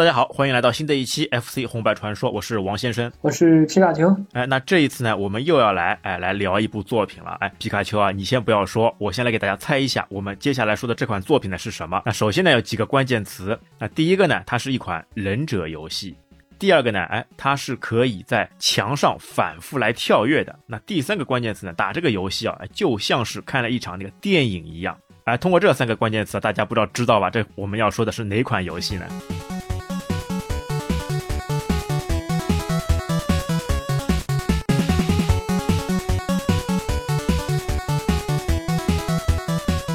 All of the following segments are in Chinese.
大家好，欢迎来到新的一期 FC 红白传说，我是王先生，我是皮卡丘。哎，那这一次呢，我们又要来哎来聊一部作品了。哎，皮卡丘啊，你先不要说，我先来给大家猜一下，我们接下来说的这款作品呢是什么？那首先呢有几个关键词，那第一个呢，它是一款忍者游戏；第二个呢，哎，它是可以在墙上反复来跳跃的；那第三个关键词呢，打这个游戏啊，就像是看了一场那个电影一样。哎，通过这三个关键词，大家不知道知道吧？这我们要说的是哪款游戏呢？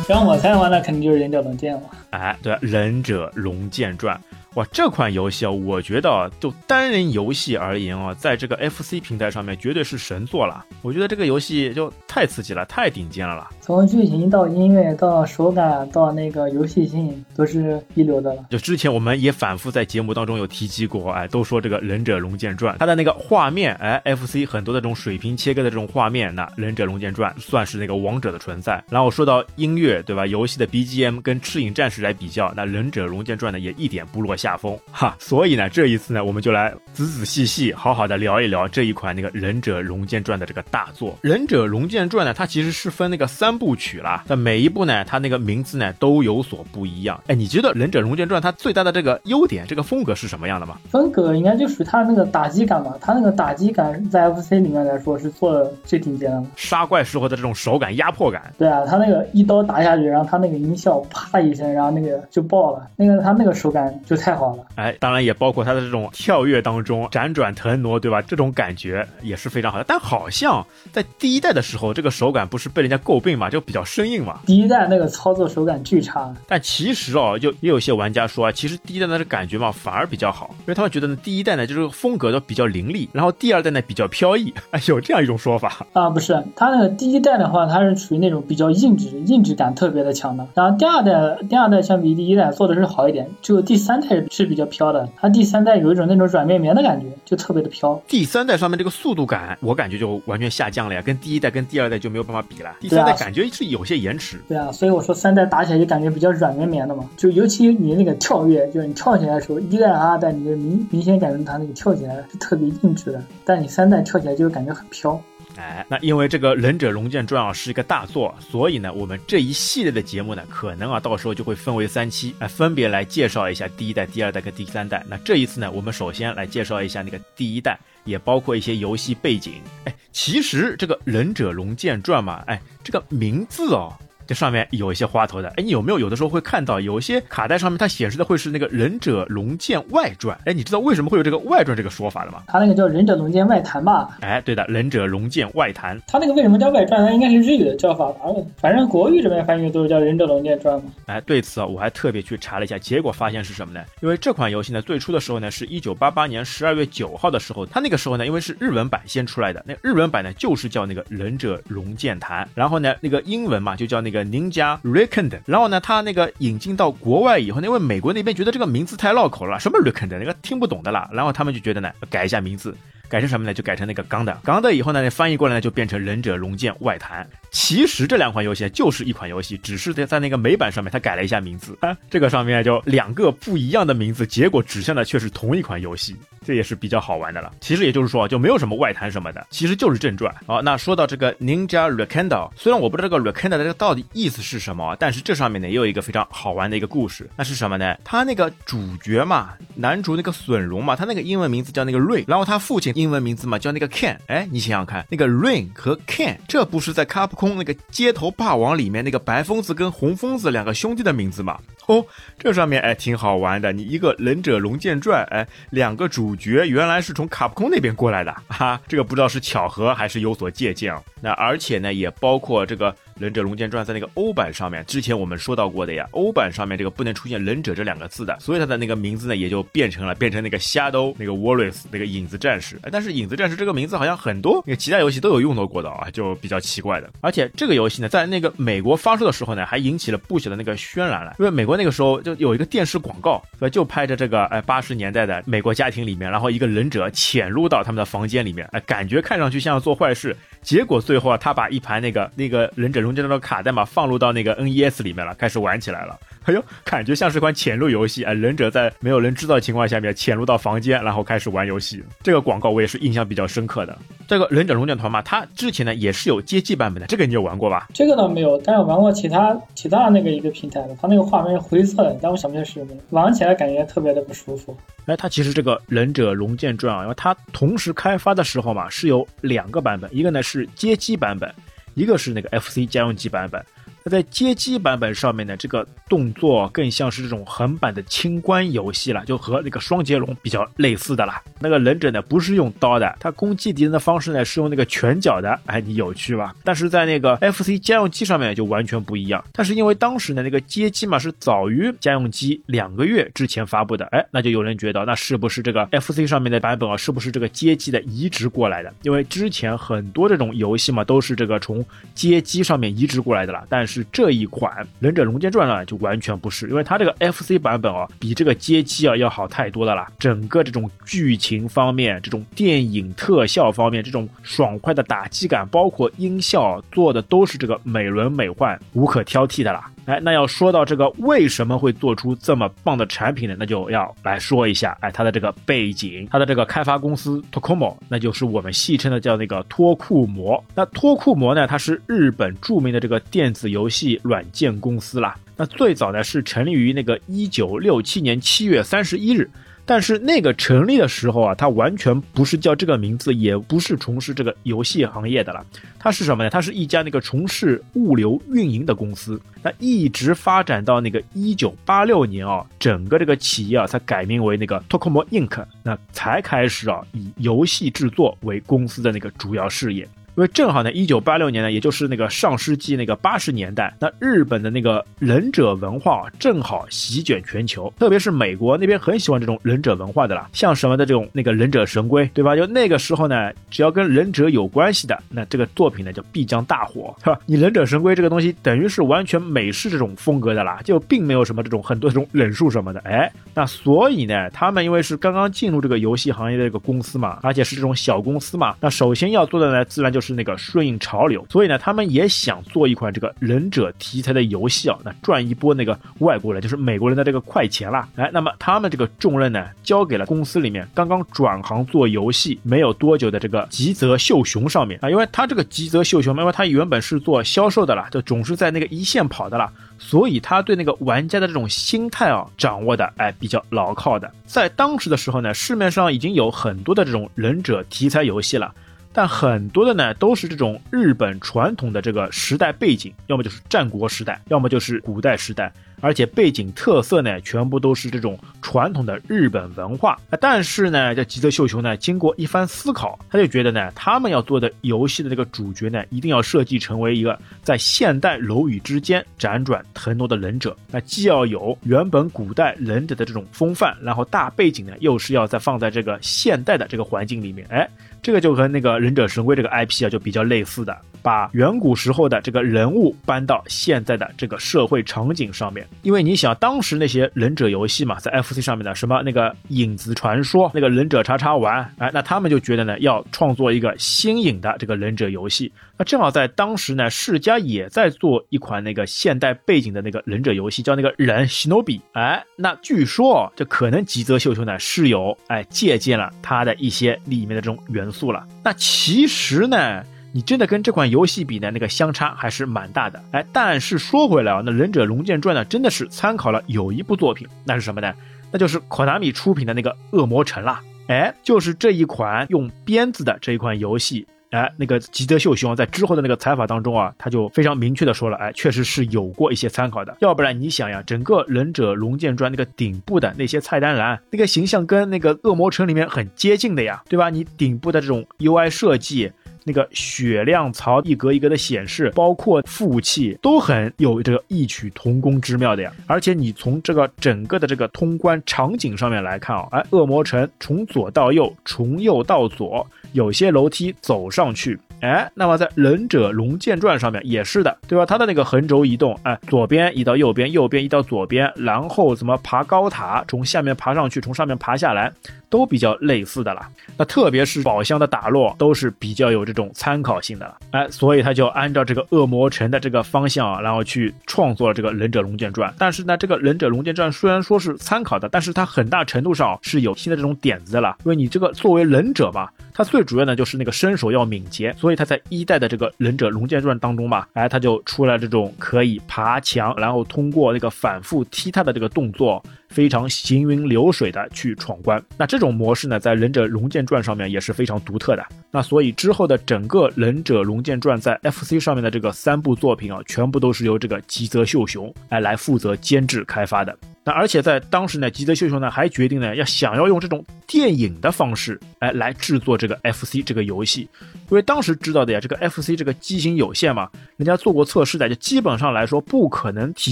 让我猜的话，那肯定就是《忍者龙剑》了。哎，对，《忍者龙剑传》。哇，这款游戏啊，我觉得就单人游戏而言啊，在这个 FC 平台上面绝对是神作了。我觉得这个游戏就太刺激了，太顶尖了啦！从剧情到音乐到手感到那个游戏性都是一流的了。就之前我们也反复在节目当中有提及过，哎，都说这个《忍者龙剑传》它的那个画面，哎，FC 很多的这种水平切割的这种画面，那《忍者龙剑传》算是那个王者的存在。然后说到音乐，对吧？游戏的 BGM 跟《赤影战士》来比较，那《忍者龙剑传》呢也一点不落下。下风哈，所以呢，这一次呢，我们就来仔仔细细、好好的聊一聊这一款那个《忍者龙剑传》的这个大作。《忍者龙剑传》呢，它其实是分那个三部曲啦，那每一部呢，它那个名字呢都有所不一样。哎，你觉得《忍者龙剑传》它最大的这个优点，这个风格是什么样的吗？风格应该就属于它那个打击感吧，它那个打击感在 FC 里面来说是做的最顶尖的。杀怪时候的这种手感、压迫感。对啊，它那个一刀打下去，然后它那个音效啪一声，然后那个就爆了，那个它那个手感就太。好了，哎，当然也包括它的这种跳跃当中辗转腾挪，对吧？这种感觉也是非常好的。但好像在第一代的时候，这个手感不是被人家诟病嘛，就比较生硬嘛。第一代那个操作手感巨差。但其实哦，就也有些玩家说啊，其实第一代的这感觉嘛，反而比较好，因为他们觉得呢，第一代呢就是风格都比较凌厉，然后第二代呢比较飘逸。哎，有这样一种说法啊？不是，它那个第一代的话，它是属于那种比较硬质、硬质感特别的强的。然后第二代，第二代相比第一代做的是好一点，就第三代。是比较飘的，它第三代有一种那种软绵绵的感觉，就特别的飘。第三代上面这个速度感，我感觉就完全下降了呀，跟第一代跟第二代就没有办法比了。第三代感觉是有些延迟。对啊，所以我说三代打起来就感觉比较软绵绵的嘛，就尤其你那个跳跃，就是你跳起来的时候，一代二代你就明明显感觉它那个跳起来是特别硬质的，但你三代跳起来就感觉很飘。哎，那因为这个《忍者龙剑传》啊是一个大作，所以呢，我们这一系列的节目呢，可能啊到时候就会分为三期，哎，分别来介绍一下第一代、第二代跟第三代。那这一次呢，我们首先来介绍一下那个第一代，也包括一些游戏背景。哎，其实这个《忍者龙剑传》嘛，哎，这个名字哦。这上面有一些花头的，哎，你有没有有的时候会看到有一些卡带上面它显示的会是那个《忍者龙剑外传》？哎，你知道为什么会有这个外传这个说法的吗？它那个叫《忍者龙剑外谈》吧？哎，对的，《忍者龙剑外谈》。它那个为什么叫外传？它应该是日语的叫法吧？反正国语这边翻译都是叫《忍者龙剑传》嘛。哎，对此啊，我还特别去查了一下，结果发现是什么呢？因为这款游戏呢，最初的时候呢，是一九八八年十二月九号的时候，它那个时候呢，因为是日文版先出来的，那日文版呢就是叫那个《忍者龙剑谈》，然后呢，那个英文嘛就叫那个宁家。Rekend，然后呢，他那个引进到国外以后，因为美国那边觉得这个名字太绕口了，什么 Rekend 那个听不懂的啦，然后他们就觉得呢，改一下名字。改成什么呢？就改成那个钢的，钢的以后呢，翻译过来呢就变成忍者龙剑外谈。其实这两款游戏就是一款游戏，只是在在那个美版上面它改了一下名字啊。这个上面就两个不一样的名字，结果指向的却是同一款游戏，这也是比较好玩的了。其实也就是说就没有什么外谈什么的，其实就是正传。好，那说到这个 Ninja Rekendo，虽然我不知道这个 Rekendo 的这个到底意思是什么，但是这上面呢也有一个非常好玩的一个故事。那是什么呢？他那个主角嘛，男主那个损荣嘛，他那个英文名字叫那个瑞，然后他父亲英文名字嘛叫。那个 Ken，哎，你想想看，那个 Rain 和 Ken，这不是在卡普空那个街头霸王里面那个白疯子跟红疯子两个兄弟的名字吗？哦，这上面哎挺好玩的。你一个忍者龙剑传，哎，两个主角原来是从卡普空那边过来的，哈，这个不知道是巧合还是有所借鉴啊。那而且呢，也包括这个。忍者龙剑传在那个欧版上面，之前我们说到过的呀，欧版上面这个不能出现忍者这两个字的，所以它的那个名字呢也就变成了变成那个 Shadow 那个 Warriors 那个影子战士。哎但是影子战士这个名字好像很多那个其他游戏都有用到过的啊，就比较奇怪的。而且这个游戏呢，在那个美国发售的时候呢，还引起了不小的那个渲染了，因为美国那个时候就有一个电视广告，就拍着这个哎八十年代的美国家庭里面，然后一个忍者潜入到他们的房间里面，哎，感觉看上去像要做坏事。结果最后啊，他把一盘那个那个忍者龙剑的卡带嘛放入到那个 NES 里面了，开始玩起来了。哎呦，感觉像是款潜入游戏啊！忍者在没有人知道的情况下面潜入到房间，然后开始玩游戏。这个广告我也是印象比较深刻的。这个忍者龙剑团嘛，它之前呢也是有街机版本的，这个你有玩过吧？这个倒没有，但是玩过其他其他那个一个平台的，它那个画面是灰色的，但我想不起来是什么，玩起来感觉特别的不舒服。哎，它其实这个忍者龙剑传啊，因为它同时开发的时候嘛是有两个版本，一个呢是街机版本，一个是那个 FC 家用机版本。那在街机版本上面呢，这个动作更像是这种横版的清关游戏了，就和那个双截龙比较类似的啦。那个忍者呢不是用刀的，他攻击敌人的方式呢是用那个拳脚的，哎，你有趣吧？但是在那个 FC 家用机上面就完全不一样。但是因为当时呢那个街机嘛是早于家用机两个月之前发布的，哎，那就有人觉得那是不是这个 FC 上面的版本啊，是不是这个街机的移植过来的？因为之前很多这种游戏嘛都是这个从街机上面移植过来的了，但是。是这一款《忍者龙剑传》呢，就完全不是，因为它这个 FC 版本啊，比这个街机啊要好太多的啦。整个这种剧情方面、这种电影特效方面、这种爽快的打击感，包括音效做的都是这个美轮美奂、无可挑剔的啦。哎，那要说到这个为什么会做出这么棒的产品呢？那就要来说一下，哎，它的这个背景，它的这个开发公司 Tokomo，那就是我们戏称的叫那个托库摩。那托库摩呢，它是日本著名的这个电子游戏软件公司啦。那最早呢是成立于那个一九六七年七月三十一日。但是那个成立的时候啊，它完全不是叫这个名字，也不是从事这个游戏行业的了。它是什么呢？它是一家那个从事物流运营的公司。那一直发展到那个一九八六年啊，整个这个企业啊才改名为那个 Tokomo Inc，那才开始啊以游戏制作为公司的那个主要事业。因为正好呢，一九八六年呢，也就是那个上世纪那个八十年代，那日本的那个忍者文化正好席卷全球，特别是美国那边很喜欢这种忍者文化的啦，像什么的这种那个忍者神龟，对吧？就那个时候呢，只要跟忍者有关系的，那这个作品呢就必将大火，是吧？你忍者神龟这个东西等于是完全美式这种风格的啦，就并没有什么这种很多这种忍术什么的，哎，那所以呢，他们因为是刚刚进入这个游戏行业的这个公司嘛，而且是这种小公司嘛，那首先要做的呢，自然就是。是那个顺应潮流，所以呢，他们也想做一款这个忍者题材的游戏啊，那赚一波那个外国人，就是美国人的这个快钱啦。哎，那么他们这个重任呢，交给了公司里面刚刚转行做游戏没有多久的这个吉泽秀雄上面啊，因为他这个吉泽秀雄，因为他原本是做销售的啦，就总是在那个一线跑的啦，所以他对那个玩家的这种心态啊，掌握的哎比较牢靠的。在当时的时候呢，市面上已经有很多的这种忍者题材游戏了。但很多的呢，都是这种日本传统的这个时代背景，要么就是战国时代，要么就是古代时代，而且背景特色呢，全部都是这种传统的日本文化。但是呢，这吉泽秀雄呢，经过一番思考，他就觉得呢，他们要做的游戏的这个主角呢，一定要设计成为一个在现代楼宇之间辗转腾挪的忍者。那既要有原本古代忍者的这种风范，然后大背景呢，又是要再放在这个现代的这个环境里面，哎。这个就和那个忍者神龟这个 IP 啊就比较类似的，把远古时候的这个人物搬到现在的这个社会场景上面。因为你想，当时那些忍者游戏嘛，在 FC 上面的什么那个影子传说、那个忍者叉叉丸，哎，那他们就觉得呢，要创作一个新颖的这个忍者游戏。那正好在当时呢，世嘉也在做一款那个现代背景的那个忍者游戏，叫那个忍 Shinobi。哎，那据说这可能吉泽秀秀呢是有哎借鉴了他的一些里面的这种元。素了，那其实呢，你真的跟这款游戏比呢，那个相差还是蛮大的。哎，但是说回来啊，那《忍者龙剑传》呢，真的是参考了有一部作品，那是什么呢？那就是 Konami 出品的那个《恶魔城》啦。哎，就是这一款用鞭子的这一款游戏。哎，那个吉泽秀雄在之后的那个采访当中啊，他就非常明确的说了，哎，确实是有过一些参考的。要不然你想呀，整个《忍者龙剑传》那个顶部的那些菜单栏，那个形象跟那个《恶魔城》里面很接近的呀，对吧？你顶部的这种 UI 设计，那个血量槽一格一格的显示，包括副器，都很有这个异曲同工之妙的呀。而且你从这个整个的这个通关场景上面来看啊，哎，《恶魔城》从左到右，从右到左。有些楼梯走上去，哎，那么在《忍者龙剑传》上面也是的，对吧？它的那个横轴移动，哎，左边移到右边，右边移到左边，然后怎么爬高塔，从下面爬上去，从上面爬下来。都比较类似的了。那特别是宝箱的打落都是比较有这种参考性的了。哎，所以他就按照这个恶魔城的这个方向啊，然后去创作了这个《忍者龙剑传》。但是呢，这个《忍者龙剑传》虽然说是参考的，但是它很大程度上是有新的这种点子的了。因为你这个作为忍者嘛，他最主要的就是那个身手要敏捷，所以他在一代的这个《忍者龙剑传》当中嘛，哎，他就出了这种可以爬墙，然后通过那个反复踢踏的这个动作。非常行云流水的去闯关，那这种模式呢，在《忍者龙剑传》上面也是非常独特的。那所以之后的整个《忍者龙剑传》在 FC 上面的这个三部作品啊，全部都是由这个吉泽秀雄哎来负责监制开发的。那而且在当时呢，吉泽秀雄呢还决定呢，要想要用这种电影的方式来来制作这个 FC 这个游戏，因为当时知道的呀，这个 FC 这个机型有限嘛，人家做过测试的，就基本上来说不可能体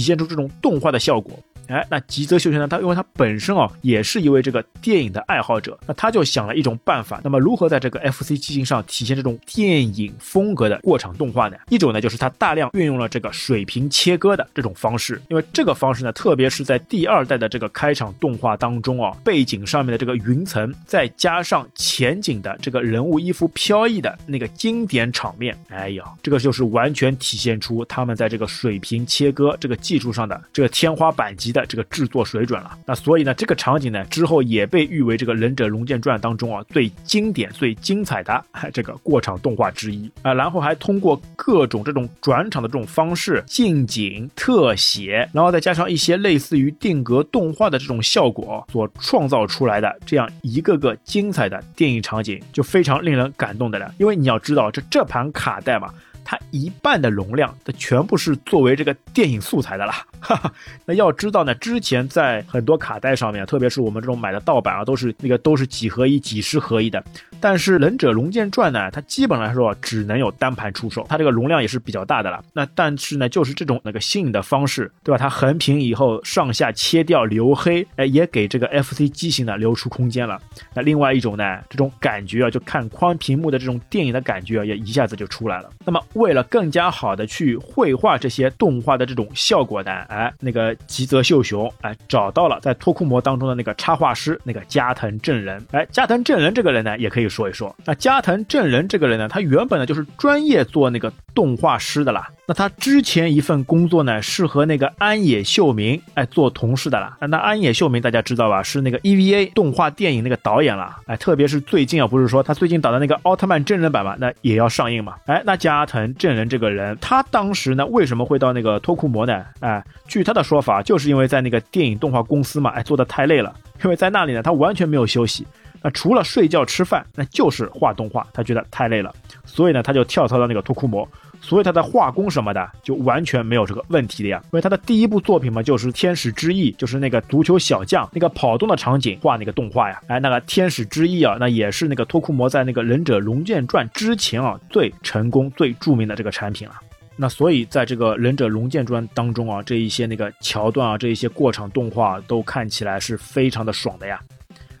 现出这种动画的效果。哎，那吉泽秀雄呢？他因为他本身啊也是一位这个电影的爱好者，那他就想了一种办法。那么如何在这个 FC 机型上体现这种电影风格的过场动画呢？一种呢就是他大量运用了这个水平切割的这种方式，因为这个方式呢，特别是在第二代的这个开场动画当中啊，背景上面的这个云层，再加上前景的这个人物衣服飘逸的那个经典场面，哎呀，这个就是完全体现出他们在这个水平切割这个技术上的这个天花板级。的这个制作水准了，那所以呢，这个场景呢之后也被誉为这个《忍者龙剑传》当中啊最经典、最精彩的 这个过场动画之一啊。然后还通过各种这种转场的这种方式、近景、特写，然后再加上一些类似于定格动画的这种效果所创造出来的这样一个个精彩的电影场景，就非常令人感动的了。因为你要知道，这这盘卡带嘛。它一半的容量，它全部是作为这个电影素材的啦。哈 哈那要知道呢，之前在很多卡带上面，特别是我们这种买的盗版啊，都是那个都是几合一、几十合一的。但是《忍者龙剑传》呢，它基本来说只能有单盘出售，它这个容量也是比较大的了。那但是呢，就是这种那个新颖的方式，对吧？它横屏以后上下切掉留黑，哎，也给这个 FC 机型呢留出空间了。那另外一种呢，这种感觉啊，就看宽屏幕的这种电影的感觉啊，也一下子就出来了。那么为了更加好的去绘画这些动画的这种效果呢，哎，那个吉泽秀雄哎找到了在托库魔当中的那个插画师那个加藤正人，哎，加藤正人这个人呢，也可以说一说。那加藤正人这个人呢，他原本呢就是专业做那个动画师的啦。那他之前一份工作呢，是和那个安野秀明哎做同事的啦。那安野秀明大家知道吧？是那个 EVA 动画电影那个导演了。哎，特别是最近啊，不是说他最近导的那个奥特曼真人版嘛，那也要上映嘛。哎，那加藤正人这个人，他当时呢为什么会到那个托库摩呢？哎，据他的说法，就是因为在那个电影动画公司嘛，哎做的太累了，因为在那里呢他完全没有休息，那除了睡觉吃饭，那就是画动画，他觉得太累了，所以呢他就跳槽到那个托库摩。所以他的画工什么的就完全没有这个问题的呀，因为他的第一部作品嘛，就是《天使之翼》，就是那个足球小将那个跑动的场景画那个动画呀，哎，那个《天使之翼》啊，那也是那个托库摩在那个《忍者龙剑传》之前啊最成功、最著名的这个产品了。那所以在这个《忍者龙剑传》当中啊，这一些那个桥段啊，这一些过场动画都看起来是非常的爽的呀。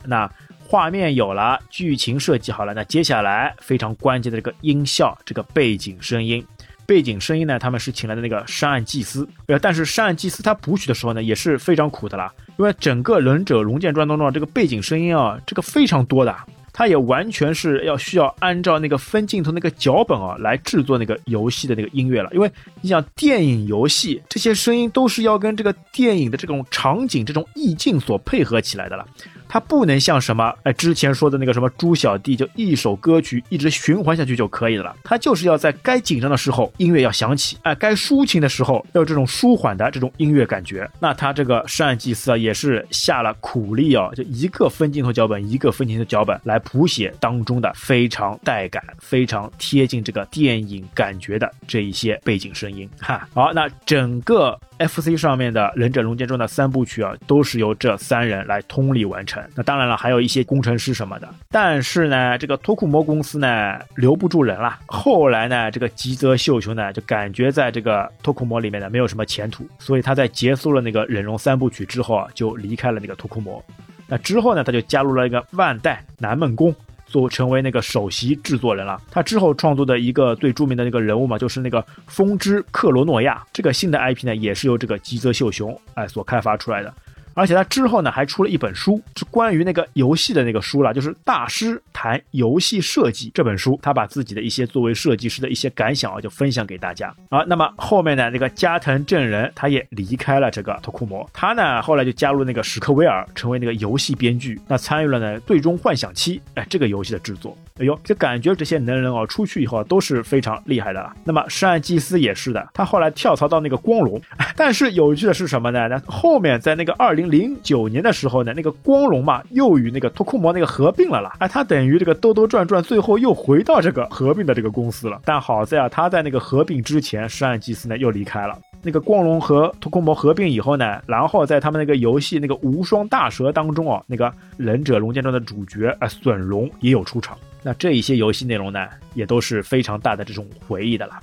那画面有了，剧情设计好了，那接下来非常关键的这个音效，这个背景声音。背景声音呢？他们是请来的那个山岸祭司，呃，但是山岸祭司他谱曲的时候呢，也是非常苦的啦，因为整个忍者龙剑传当中这个背景声音啊，这个非常多的，他也完全是要需要按照那个分镜头那个脚本啊来制作那个游戏的那个音乐了，因为你想电影游戏这些声音都是要跟这个电影的这种场景、这种意境所配合起来的了。它不能像什么哎之前说的那个什么猪小弟，就一首歌曲一直循环下去就可以了。它就是要在该紧张的时候音乐要响起，哎，该抒情的时候要有这种舒缓的这种音乐感觉。那他这个山祭司啊，也是下了苦力啊，就一个分镜头脚本一个分镜头脚本来谱写当中的非常带感、非常贴近这个电影感觉的这一些背景声音。哈，好，那整个。FC 上面的《忍者龙剑传》的三部曲啊，都是由这三人来通力完成。那当然了，还有一些工程师什么的。但是呢，这个托库摩公司呢留不住人了。后来呢，这个吉泽秀雄呢就感觉在这个托库摩里面呢没有什么前途，所以他在结束了那个忍龙三部曲之后啊，就离开了那个托库摩。那之后呢，他就加入了一个万代南梦宫。做成为那个首席制作人了。他之后创作的一个最著名的那个人物嘛，就是那个风之克罗诺亚。这个新的 IP 呢，也是由这个吉泽秀雄哎所开发出来的。而且他之后呢还出了一本书，是关于那个游戏的那个书了，就是大师谈游戏设计这本书，他把自己的一些作为设计师的一些感想啊就分享给大家啊。那么后面呢，那个加藤正人他也离开了这个托库摩，他呢后来就加入那个史克威尔，成为那个游戏编剧，那参与了呢《最终幻想七》哎这个游戏的制作。哎呦，就感觉这些能人哦出去以后都是非常厉害的了。那么山岸祭司也是的，他后来跳槽到那个光荣，但是有趣的是什么呢？那后面在那个二零零九年的时候呢，那个光荣嘛又与那个托库摩那个合并了啦。哎，他等于这个兜兜转转，最后又回到这个合并的这个公司了。但好在啊，他在那个合并之前，山岸祭司呢又离开了。那个光荣和托库摩合并以后呢，然后在他们那个游戏那个无双大蛇当中啊，那个忍者龙剑传的主角啊隼龙也有出场。那这一些游戏内容呢，也都是非常大的这种回忆的了。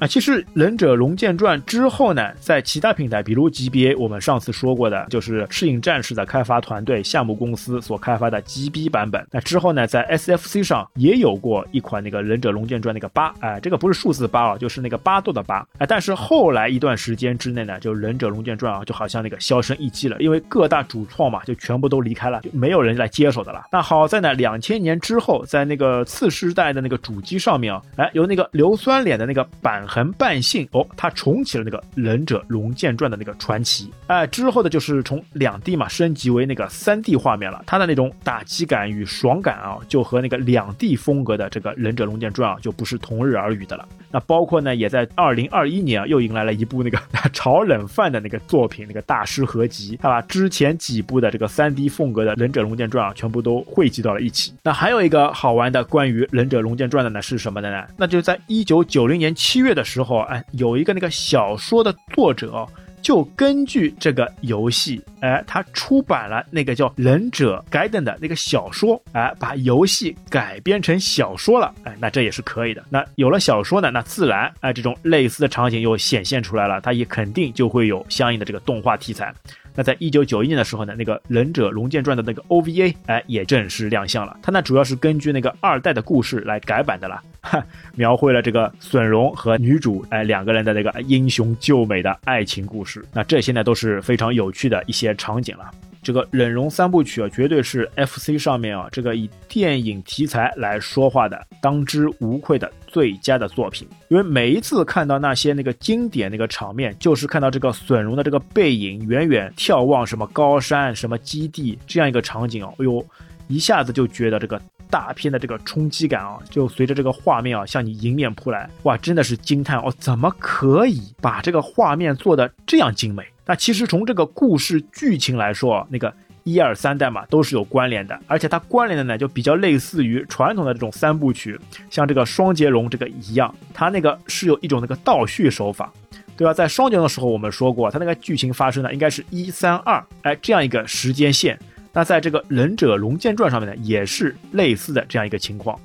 啊，其实《忍者龙剑传》之后呢，在其他平台，比如 GBA，我们上次说过的，就是《赤影战士》的开发团队项目公司所开发的 GB 版本。那之后呢，在 SFC 上也有过一款那个《忍者龙剑传》那个八，哎，这个不是数字八啊，就是那个八度的八。哎，但是后来一段时间之内呢，就《忍者龙剑传》啊，就好像那个销声匿迹了，因为各大主创嘛，就全部都离开了，就没有人来接手的了。那好在呢，两千年之后，在那个次世代的那个主机上面啊，哎，有那个硫酸脸的那个版。横半信哦，他重启了那个《忍者龙剑传》的那个传奇，哎，之后的就是从两 D 嘛升级为那个三 D 画面了，他的那种打击感与爽感啊，就和那个两 D 风格的这个《忍者龙剑传》啊，就不是同日而语的了。那包括呢，也在二零二一年啊，又迎来了一部那个炒冷饭的那个作品，那个大师合集，他把之前几部的这个三 D 风格的《忍者龙剑传》啊，全部都汇集到了一起。那还有一个好玩的关于《忍者龙剑传》的呢，是什么的呢？那就在一九九零年七月的。的时候，哎，有一个那个小说的作者，就根据这个游戏，哎，他出版了那个叫《忍者改等》的那个小说，哎，把游戏改编成小说了，哎，那这也是可以的。那有了小说呢，那自然，哎，这种类似的场景又显现出来了，它也肯定就会有相应的这个动画题材。那在一九九一年的时候呢，那个《忍者龙剑传》的那个 OVA 哎也正式亮相了。它呢主要是根据那个二代的故事来改版的啦，哈，描绘了这个隼龙和女主哎两个人的那个英雄救美的爱情故事。那这些呢都是非常有趣的一些场景了。这个忍龙三部曲啊，绝对是 FC 上面啊这个以电影题材来说话的当之无愧的最佳的作品。因为每一次看到那些那个经典那个场面，就是看到这个隼龙的这个背影远远眺望什么高山、什么基地这样一个场景哦，哎呦，一下子就觉得这个大片的这个冲击感啊，就随着这个画面啊向你迎面扑来，哇，真的是惊叹哦，怎么可以把这个画面做的这样精美？那其实从这个故事剧情来说，那个一二三代嘛都是有关联的，而且它关联的呢就比较类似于传统的这种三部曲，像这个双截龙这个一样，它那个是有一种那个倒叙手法，对吧？在双截龙的时候我们说过，它那个剧情发生呢应该是一三二，哎这样一个时间线。那在这个忍者龙剑传上面呢也是类似的这样一个情况，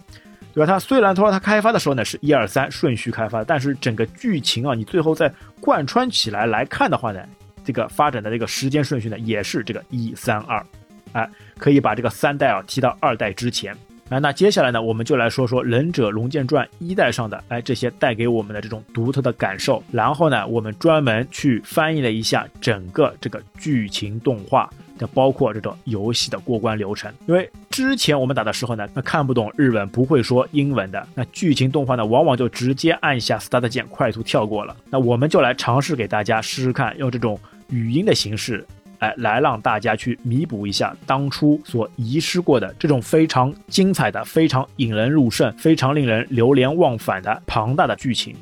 对吧？它虽然说它开发的时候呢是一二三顺序开发，但是整个剧情啊你最后再贯穿起来来看的话呢。这个发展的这个时间顺序呢，也是这个一三二，哎，可以把这个三代啊提到二代之前。哎，那接下来呢，我们就来说说《忍者龙剑传》一代上的哎这些带给我们的这种独特的感受。然后呢，我们专门去翻译了一下整个这个剧情动画。的包括这种游戏的过关流程，因为之前我们打的时候呢，那看不懂日文，不会说英文的，那剧情动画呢，往往就直接按下 Start 键，快速跳过了。那我们就来尝试给大家试试看，用这种语音的形式，哎，来让大家去弥补一下当初所遗失过的这种非常精彩的、非常引人入胜、非常令人流连忘返的庞大的剧情。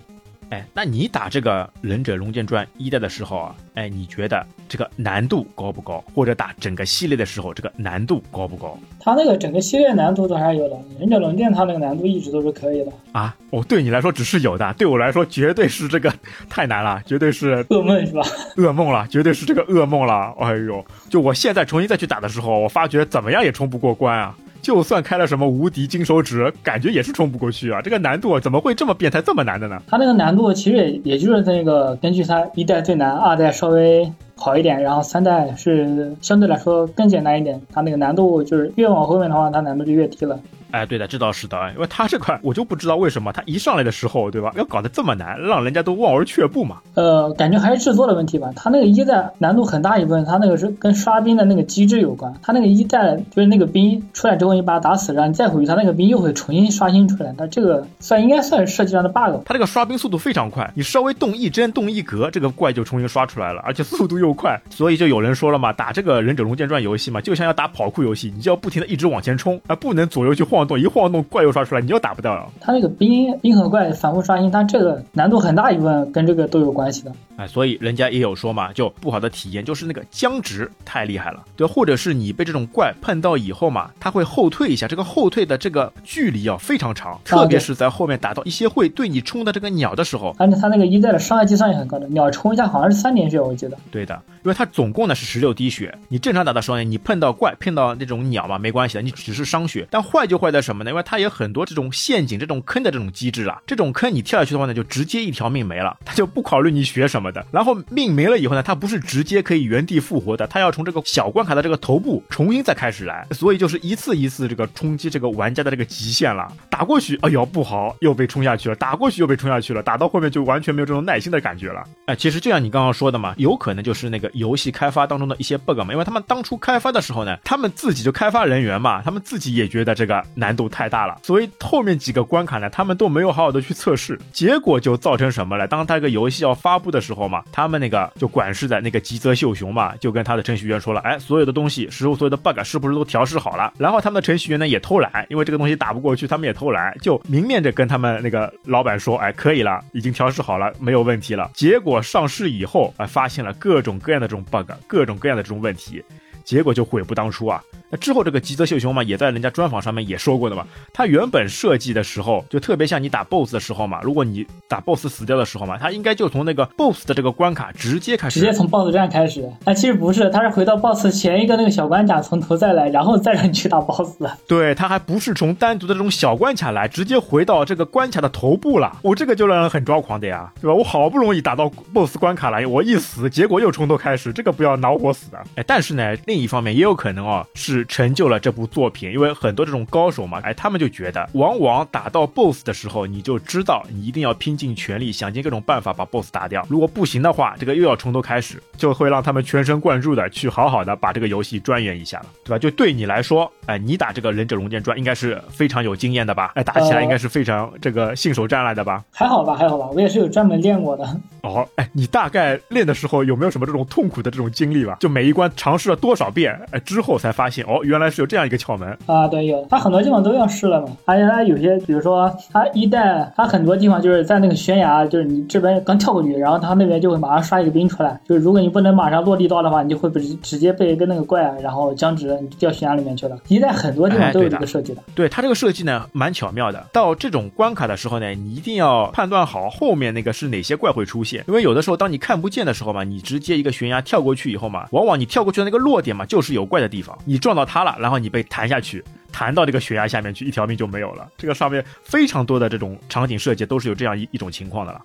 哎，那你打这个《忍者龙剑传》一代的时候啊，哎，你觉得这个难度高不高？或者打整个系列的时候，这个难度高不高？它那个整个系列难度都还是有的，《忍者龙剑》它那个难度一直都是可以的啊。哦，对你来说只是有的，对我来说绝对是这个太难了，绝对是噩梦是吧？噩梦了，绝对是这个噩梦了。哎呦，就我现在重新再去打的时候，我发觉怎么样也冲不过关啊。就算开了什么无敌金手指，感觉也是冲不过去啊！这个难度怎么会这么变态，这么难的呢？它那个难度其实也也就是那个根据它一代最难，二代稍微好一点，然后三代是相对来说更简单一点。它那个难度就是越往后面的话，它难度就越低了。哎，对的，这倒是的，因为他这块我就不知道为什么他一上来的时候，对吧，要搞得这么难，让人家都望而却步嘛。呃，感觉还是制作的问题吧。他那个一代难度很大一部分，他那个是跟刷兵的那个机制有关。他那个一代就是那个兵出来之后，你把他打死，然后你再回去，他那个兵又会重新刷新出来。他这个算应该算是设计上的 bug。他这个刷兵速度非常快，你稍微动一帧、动一格，这个怪就重新刷出来了，而且速度又快。所以就有人说了嘛，打这个忍者龙剑传游戏嘛，就像要打跑酷游戏，你就要不停的一直往前冲，而不能左右去晃动，一晃动怪又刷出来，你又打不掉了。他那个冰冰和怪反复刷新，他这个难度很大一部分跟这个都有关系的。哎，所以人家也有说嘛，就不好的体验就是那个僵直太厉害了，对，或者是你被这种怪碰到以后嘛，它会后退一下，这个后退的这个距离啊非常长，特别是在后面打到一些会对你冲的这个鸟的时候，而且它那个一代的伤害计算也很高的，鸟冲一下好像是三点血，我记得。对的，因为它总共呢是十六滴血，你正常打的时候呢，你碰到怪碰到那种鸟嘛没关系的，你只是伤血，但坏就坏在什么呢？因为它有很多这种陷阱、这种坑的这种机制啊，这种坑你跳下去的话呢，就直接一条命没了，它就不考虑你血什么的，然后命没了以后呢，它不是直接可以原地复活的，它要从这个小关卡的这个头部重新再开始来，所以就是一次一次这个冲击这个玩家的这个极限了，打过去，哎呦不好，又被冲下去了，打过去又被冲下去了，打到后面就完全没有这种耐心的感觉了。哎，其实就像你刚刚说的嘛，有可能就是那个游戏开发当中的一些 bug 嘛，因为他们当初开发的时候呢，他们自己就开发人员嘛，他们自己也觉得这个难度太大了，所以后面几个关卡呢，他们都没有好好的去测试，结果就造成什么了？当他这个游戏要发布的时候嘛，他们那个就管事的那个吉泽秀雄嘛，就跟他的程序员说了，哎，所有的东西，时候所有的 bug 是不是都调试好了？然后他们的程序员呢也偷懒，因为这个东西打不过去，他们也偷懒，就明面着跟他们那个老板说，哎，可以了，已经调试好了，没有问题了。结果上市以后，哎，发现了各种各样的这种 bug，各种各样的这种问题，结果就悔不当初啊。那之后，这个吉泽秀雄嘛，也在人家专访上面也说过的嘛。他原本设计的时候，就特别像你打 BOSS 的时候嘛。如果你打 BOSS 死掉的时候嘛，他应该就从那个 BOSS 的这个关卡直接开始，直接从 BOSS 战开始。哎，其实不是，他是回到 BOSS 前一个那个小关卡，从头再来，然后再让你去打 BOSS。对他还不是从单独的这种小关卡来，直接回到这个关卡的头部了。我这个就让人很抓狂的呀，对吧？我好不容易打到 BOSS 关卡了，我一死，结果又从头开始，这个不要恼火死的。哎，但是呢，另一方面也有可能啊，是成就了这部。作品，因为很多这种高手嘛，哎，他们就觉得，往往打到 BOSS 的时候，你就知道你一定要拼尽全力，想尽各种办法把 BOSS 打掉。如果不行的话，这个又要从头开始，就会让他们全神贯注的去好好的把这个游戏钻研一下了，对吧？就对你来说，哎，你打这个忍者龙剑传应该是非常有经验的吧？哎，打起来应该是非常这个信手拈来的吧？还好吧，还好吧，我也是有专门练过的。哦，哎，你大概练的时候有没有什么这种痛苦的这种经历吧？就每一关尝试了多少遍，哎，之后才发现，哦，原来是有这样一个窍门啊。对，有，它很多地方都要试了嘛。而且它有些，比如说它一代，它很多地方就是在那个悬崖，就是你这边刚跳过去，然后它那边就会马上刷一个兵出来。就是如果你不能马上落地到的话，你就会被直接被跟那个怪，然后僵直，你掉悬崖里面去了。一代很多地方都有这个设计的。对它这个设计呢，蛮巧妙的。到这种关卡的时候呢，你一定要判断好后面那个是哪些怪会出现，因为有的时候当你看不见的时候嘛，你直接一个悬崖跳过去以后嘛，往往你跳过去的那个落点嘛，就是有怪的地方，你撞到它了，然后你被弹下去。弹到这个悬崖下面去，一条命就没有了。这个上面非常多的这种场景设计都是有这样一一种情况的了。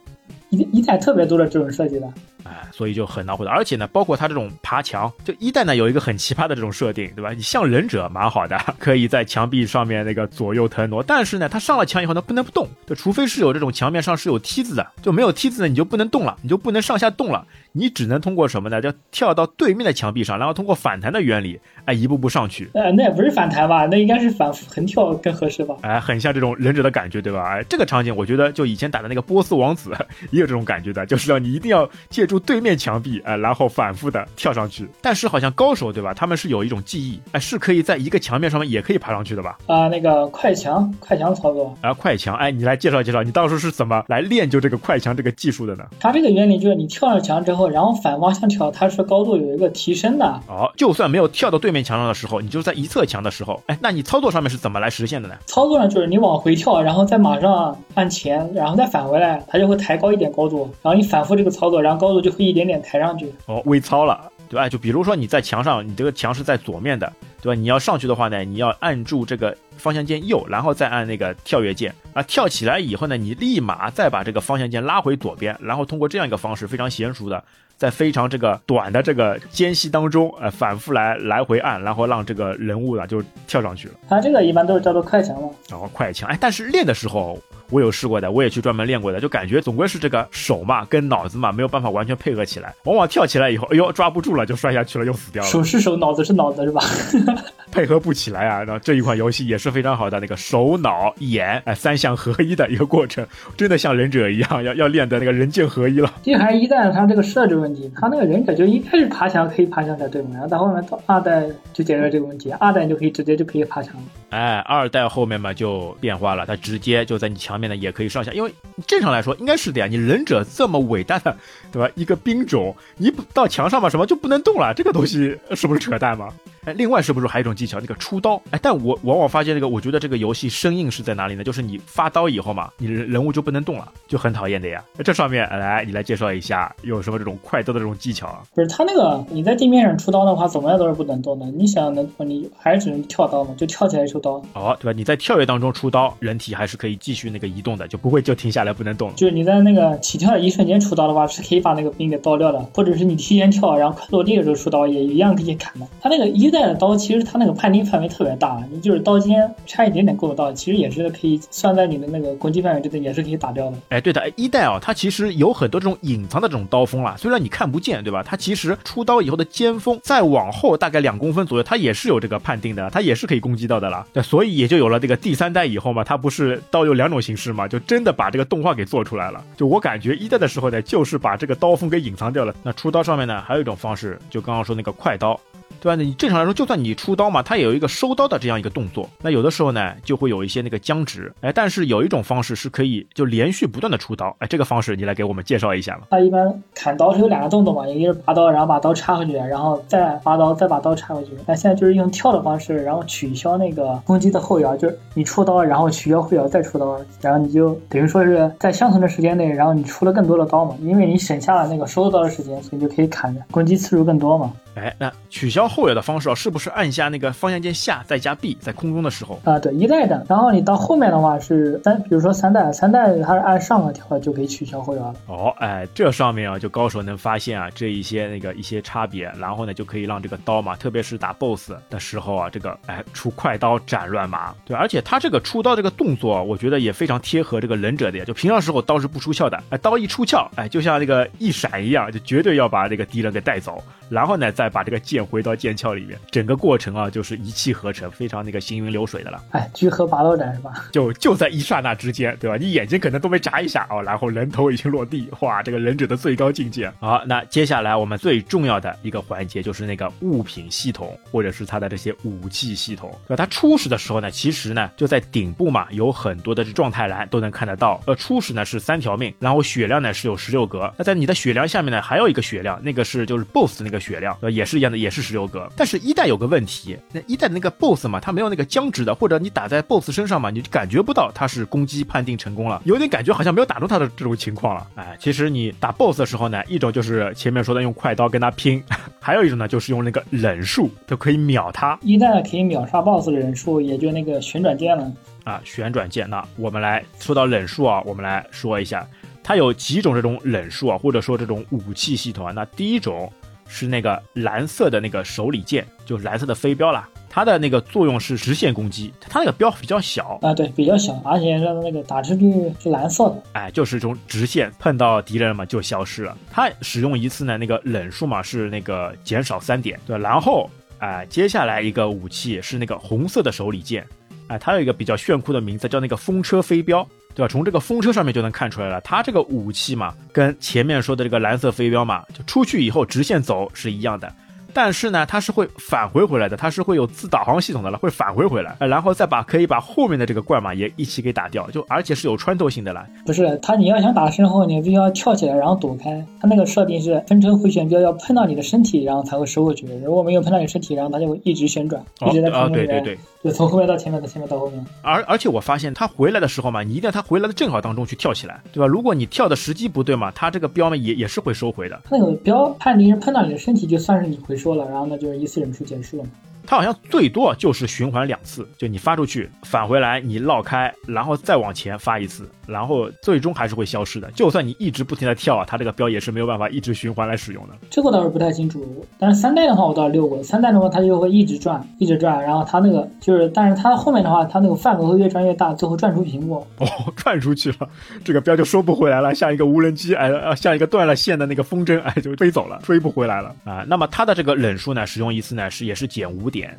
一一代特别多的这种设计的，哎，所以就很恼火的。而且呢，包括它这种爬墙，就一代呢有一个很奇葩的这种设定，对吧？你像忍者蛮好的，可以在墙壁上面那个左右腾挪。但是呢，它上了墙以后呢，不能不动，就除非是有这种墙面上是有梯子的，就没有梯子呢，你就不能动了，你就不能上下动了。你只能通过什么呢？就跳到对面的墙壁上，然后通过反弹的原理，哎，一步步上去。呃，那也不是反弹吧？那应该是反复横跳更合适吧？哎，很像这种忍者的感觉，对吧？哎，这个场景我觉得就以前打的那个波斯王子 也有这种感觉的，就是要你一定要借助对面墙壁，哎，然后反复的跳上去。但是好像高手对吧？他们是有一种技艺，哎，是可以在一个墙面上面也可以爬上去的吧？啊，那个快墙，快墙操作啊，快墙，哎，你来介绍介绍，你当时是怎么来练就这个快墙这个技术的呢？它这个原理就是你跳上墙之后，然后反方向。跳，它是高度有一个提升的。哦，就算没有跳到对面墙上的时候，你就在一侧墙的时候，哎，那你操作上面是怎么来实现的呢？操作上，就是你往回跳，然后再马上按前，然后再返回来，它就会抬高一点高度，然后你反复这个操作，然后高度就会一点点抬上去。哦，微操了，对吧？就比如说你在墙上，你这个墙是在左面的，对吧？你要上去的话呢，你要按住这个方向键右，然后再按那个跳跃键啊。跳起来以后呢，你立马再把这个方向键拉回左边，然后通过这样一个方式，非常娴熟的。在非常这个短的这个间隙当中，呃，反复来来回按，然后让这个人物啊就跳上去了。它这个一般都是叫做快墙嘛。然后快墙，哎，但是练的时候。我有试过的，我也去专门练过的，就感觉总归是这个手嘛跟脑子嘛没有办法完全配合起来，往往跳起来以后，哎呦抓不住了就摔下去了，又死掉了。手是手，脑子是脑子，是吧？配合不起来啊！那这一款游戏也是非常好的，那个手脑眼哎三项合一的一个过程，真的像忍者一样，要要练的那个人剑合一了。这还一旦它这个设置问题，它那个忍者就一开始爬墙可以爬墙才对嘛，然后到后面到二代就解决这个问题，二代就可以直接就可以爬墙了。哎，二代后面嘛就变化了，它直接就在你墙面呢也可以上下，因为正常来说应该是的呀，你忍者这么伟大的对吧？一个兵种，你到墙上吧什么就不能动了，这个东西是不是扯淡吗？哎，另外是不是还有一种技巧，那个出刀？哎，但我往往发现那个，我觉得这个游戏生硬是在哪里呢？就是你发刀以后嘛，你人人物就不能动了，就很讨厌的呀。这上面来，你来介绍一下有什么这种快刀的这种技巧啊？不是，他那个你在地面上出刀的话，怎么样都是不能动的。你想能动，你还是只能跳刀嘛，就跳起来出刀。哦，对吧？你在跳跃当中出刀，人体还是可以继续那个移动的，就不会就停下来不能动。就是你在那个起跳的一瞬间出刀的话，是可以把那个兵给刀掉的，或者是你提前跳，然后快落地的时候出刀，也一样可以砍的。他那个一代的刀，其实它那个判定范围特别大，你就是刀尖差一点点够到，其实也是可以算在你的那个攻击范围之内，也是可以打掉的。哎，对的，一代啊，它其实有很多这种隐藏的这种刀锋啦，虽然你看不见，对吧？它其实出刀以后的尖锋再往后大概两公分左右，它也是有这个判定的，它也是可以攻击到的啦。对，所以也就有了这个第三代以后嘛，它不是刀有两种形式嘛，就真的把这个动画给做出来了。就我感觉一代的时候呢，就是把这个刀锋给隐藏掉了。那出刀上面呢，还有一种方式，就刚刚说那个快刀。对吧？你正常来说，就算你出刀嘛，它也有一个收刀的这样一个动作。那有的时候呢，就会有一些那个僵直。哎，但是有一种方式是可以就连续不断的出刀。哎，这个方式你来给我们介绍一下吧？它一般砍刀是有两个动作嘛，一个是拔刀，然后把刀插回去，然后再拔刀，再把刀插回去。那现在就是用跳的方式，然后取消那个攻击的后摇，就是你出刀，然后取消后摇再出刀，然后你就等于说是在相同的时间内，然后你出了更多的刀嘛，因为你省下了那个收刀的时间，所以就可以砍的攻击次数更多嘛。哎，那取消后摇的方式啊，是不是按下那个方向键下再加 B，在空中的时候啊？对，一代的。然后你到后面的话是三，比如说三代，三代它是按上个调就可以取消后摇了。哦，哎，这上面啊，就高手能发现啊这一些那个一些差别，然后呢就可以让这个刀嘛，特别是打 BOSS 的时候啊，这个哎出快刀斩乱麻。对，而且他这个出刀这个动作，啊我觉得也非常贴合这个忍者的呀。就平常时候刀是不出鞘的，哎，刀一出鞘，哎，就像那个一闪一样，就绝对要把这个敌人给带走。然后呢，再把这个剑回到剑鞘里面，整个过程啊，就是一气呵成，非常那个行云流水的了。哎，聚合拔刀斩是吧？就就在一刹那之间，对吧？你眼睛可能都没眨一下哦，然后人头已经落地，哇，这个忍者的最高境界。好，那接下来我们最重要的一个环节就是那个物品系统，或者是它的这些武器系统。对吧？它初始的时候呢，其实呢就在顶部嘛，有很多的这状态栏都能看得到。呃，初始呢是三条命，然后血量呢是有十六格。那在你的血量下面呢，还有一个血量，那个是就是 BOSS 那个。血量呃也是一样的，也是十六格。但是，一代有个问题，那一代的那个 BOSS 嘛，它没有那个僵直的，或者你打在 BOSS 身上嘛，你就感觉不到它是攻击判定成功了，有点感觉好像没有打中他的这种情况了。哎，其实你打 BOSS 的时候呢，一种就是前面说的用快刀跟他拼，还有一种呢就是用那个忍术都可以秒他。一代可以秒杀 BOSS 的忍术，也就那个旋转键了啊，旋转键。那我们来说到忍术啊，我们来说一下，它有几种这种忍术啊，或者说这种武器系统啊。那第一种。是那个蓝色的那个手里剑，就是蓝色的飞镖啦。它的那个作用是直线攻击，它那个镖比较小啊，对，比较小，而且是那个打出去是蓝色的。哎，就是从直线碰到敌人嘛就消失了。它使用一次呢，那个冷数嘛是那个减少三点，对。然后哎，接下来一个武器是那个红色的手里剑，哎，它有一个比较炫酷的名字叫那个风车飞镖。对吧？从这个风车上面就能看出来了，它这个武器嘛，跟前面说的这个蓝色飞镖嘛，就出去以后直线走是一样的。但是呢，它是会返回回来的，它是会有自导航系统的了，会返回回来，然后再把可以把后面的这个怪马也一起给打掉，就而且是有穿透性的了。不是，它你要想打身后，你必须要跳起来，然后躲开。它那个设定是分车回旋镖要碰到你的身体，然后才会收回去。如果没有碰到你身体，然后它就会一直旋转，一直在空中对对对，就从后面到前面，从前面到后面。而而且我发现它回来的时候嘛，你一定要它回来的正好当中去跳起来，对吧？如果你跳的时机不对嘛，它这个镖嘛也也是会收回的。那个镖判定是碰到你的身体，就算是你回说了，然后呢就是一。次忍术结束了它好像最多就是循环两次，就你发出去返回来，你绕开，然后再往前发一次，然后最终还是会消失的。就算你一直不停的跳啊，它这个标也是没有办法一直循环来使用的。这个倒是不太清楚，但是三代的话我倒是溜过，三代的话它就会一直转，一直转，然后它那个就是，但是它后面的话，它那个范围会越转越大，最后转出屏幕。哦，转出去了，这个标就收不回来了，像一个无人机，哎，像一个断了线的那个风筝，哎，就飞走了，追不回来了啊。那么它的这个忍术呢，使用一次呢是也是减五点。点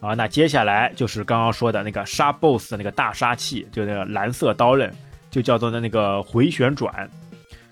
啊，那接下来就是刚刚说的那个杀 BOSS 的那个大杀器，就那个蓝色刀刃，就叫做的那个回旋转。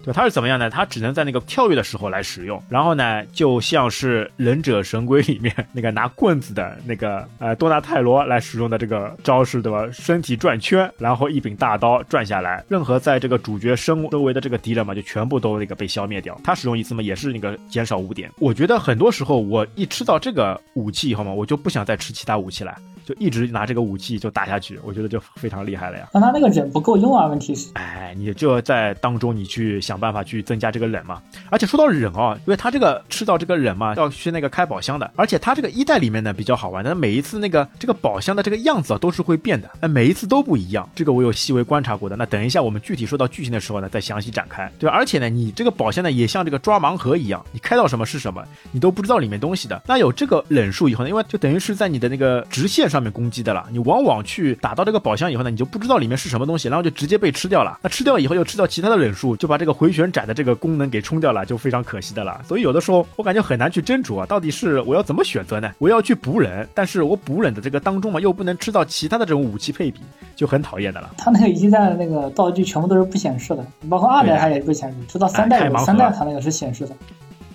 对，它是怎么样呢？它只能在那个跳跃的时候来使用，然后呢，就像是《忍者神龟》里面那个拿棍子的那个呃多纳泰罗来使用的这个招式，对吧？身体转圈，然后一柄大刀转下来，任何在这个主角身周围的这个敌人嘛，就全部都那个被消灭掉。他使用一次嘛，也是那个减少五点。我觉得很多时候我一吃到这个武器以后嘛，我就不想再吃其他武器了。就一直拿这个武器就打下去，我觉得就非常厉害了呀。但他那个忍不够用啊，问题是。哎，你就要在当中你去想办法去增加这个忍嘛。而且说到忍哦，因为他这个吃到这个忍嘛，要去那个开宝箱的。而且他这个一代里面呢比较好玩的，每一次那个这个宝箱的这个样子啊都是会变的，哎，每一次都不一样。这个我有细微观察过的。那等一下我们具体说到剧情的时候呢，再详细展开。对，而且呢，你这个宝箱呢也像这个抓盲盒一样，你开到什么是什么，你都不知道里面东西的。那有这个忍术以后呢，因为就等于是在你的那个直线上上面攻击的了，你。往往去打到这个宝箱以后呢，你就不知道里面是什么东西，然后就直接被吃掉了。那吃掉以后又吃掉其他的忍术，就把这个回旋斩的这个功能给冲掉了，就非常可惜的了。所以有的时候我感觉很难去斟酌啊，到底是我要怎么选择呢？我要去补忍，但是我补忍的这个当中嘛，又不能吃到其他的这种武器配比，就很讨厌的了。它那个一代的那个道具全部都是不显示的，包括二代它也不显示，直到三代三代它那个是显示的。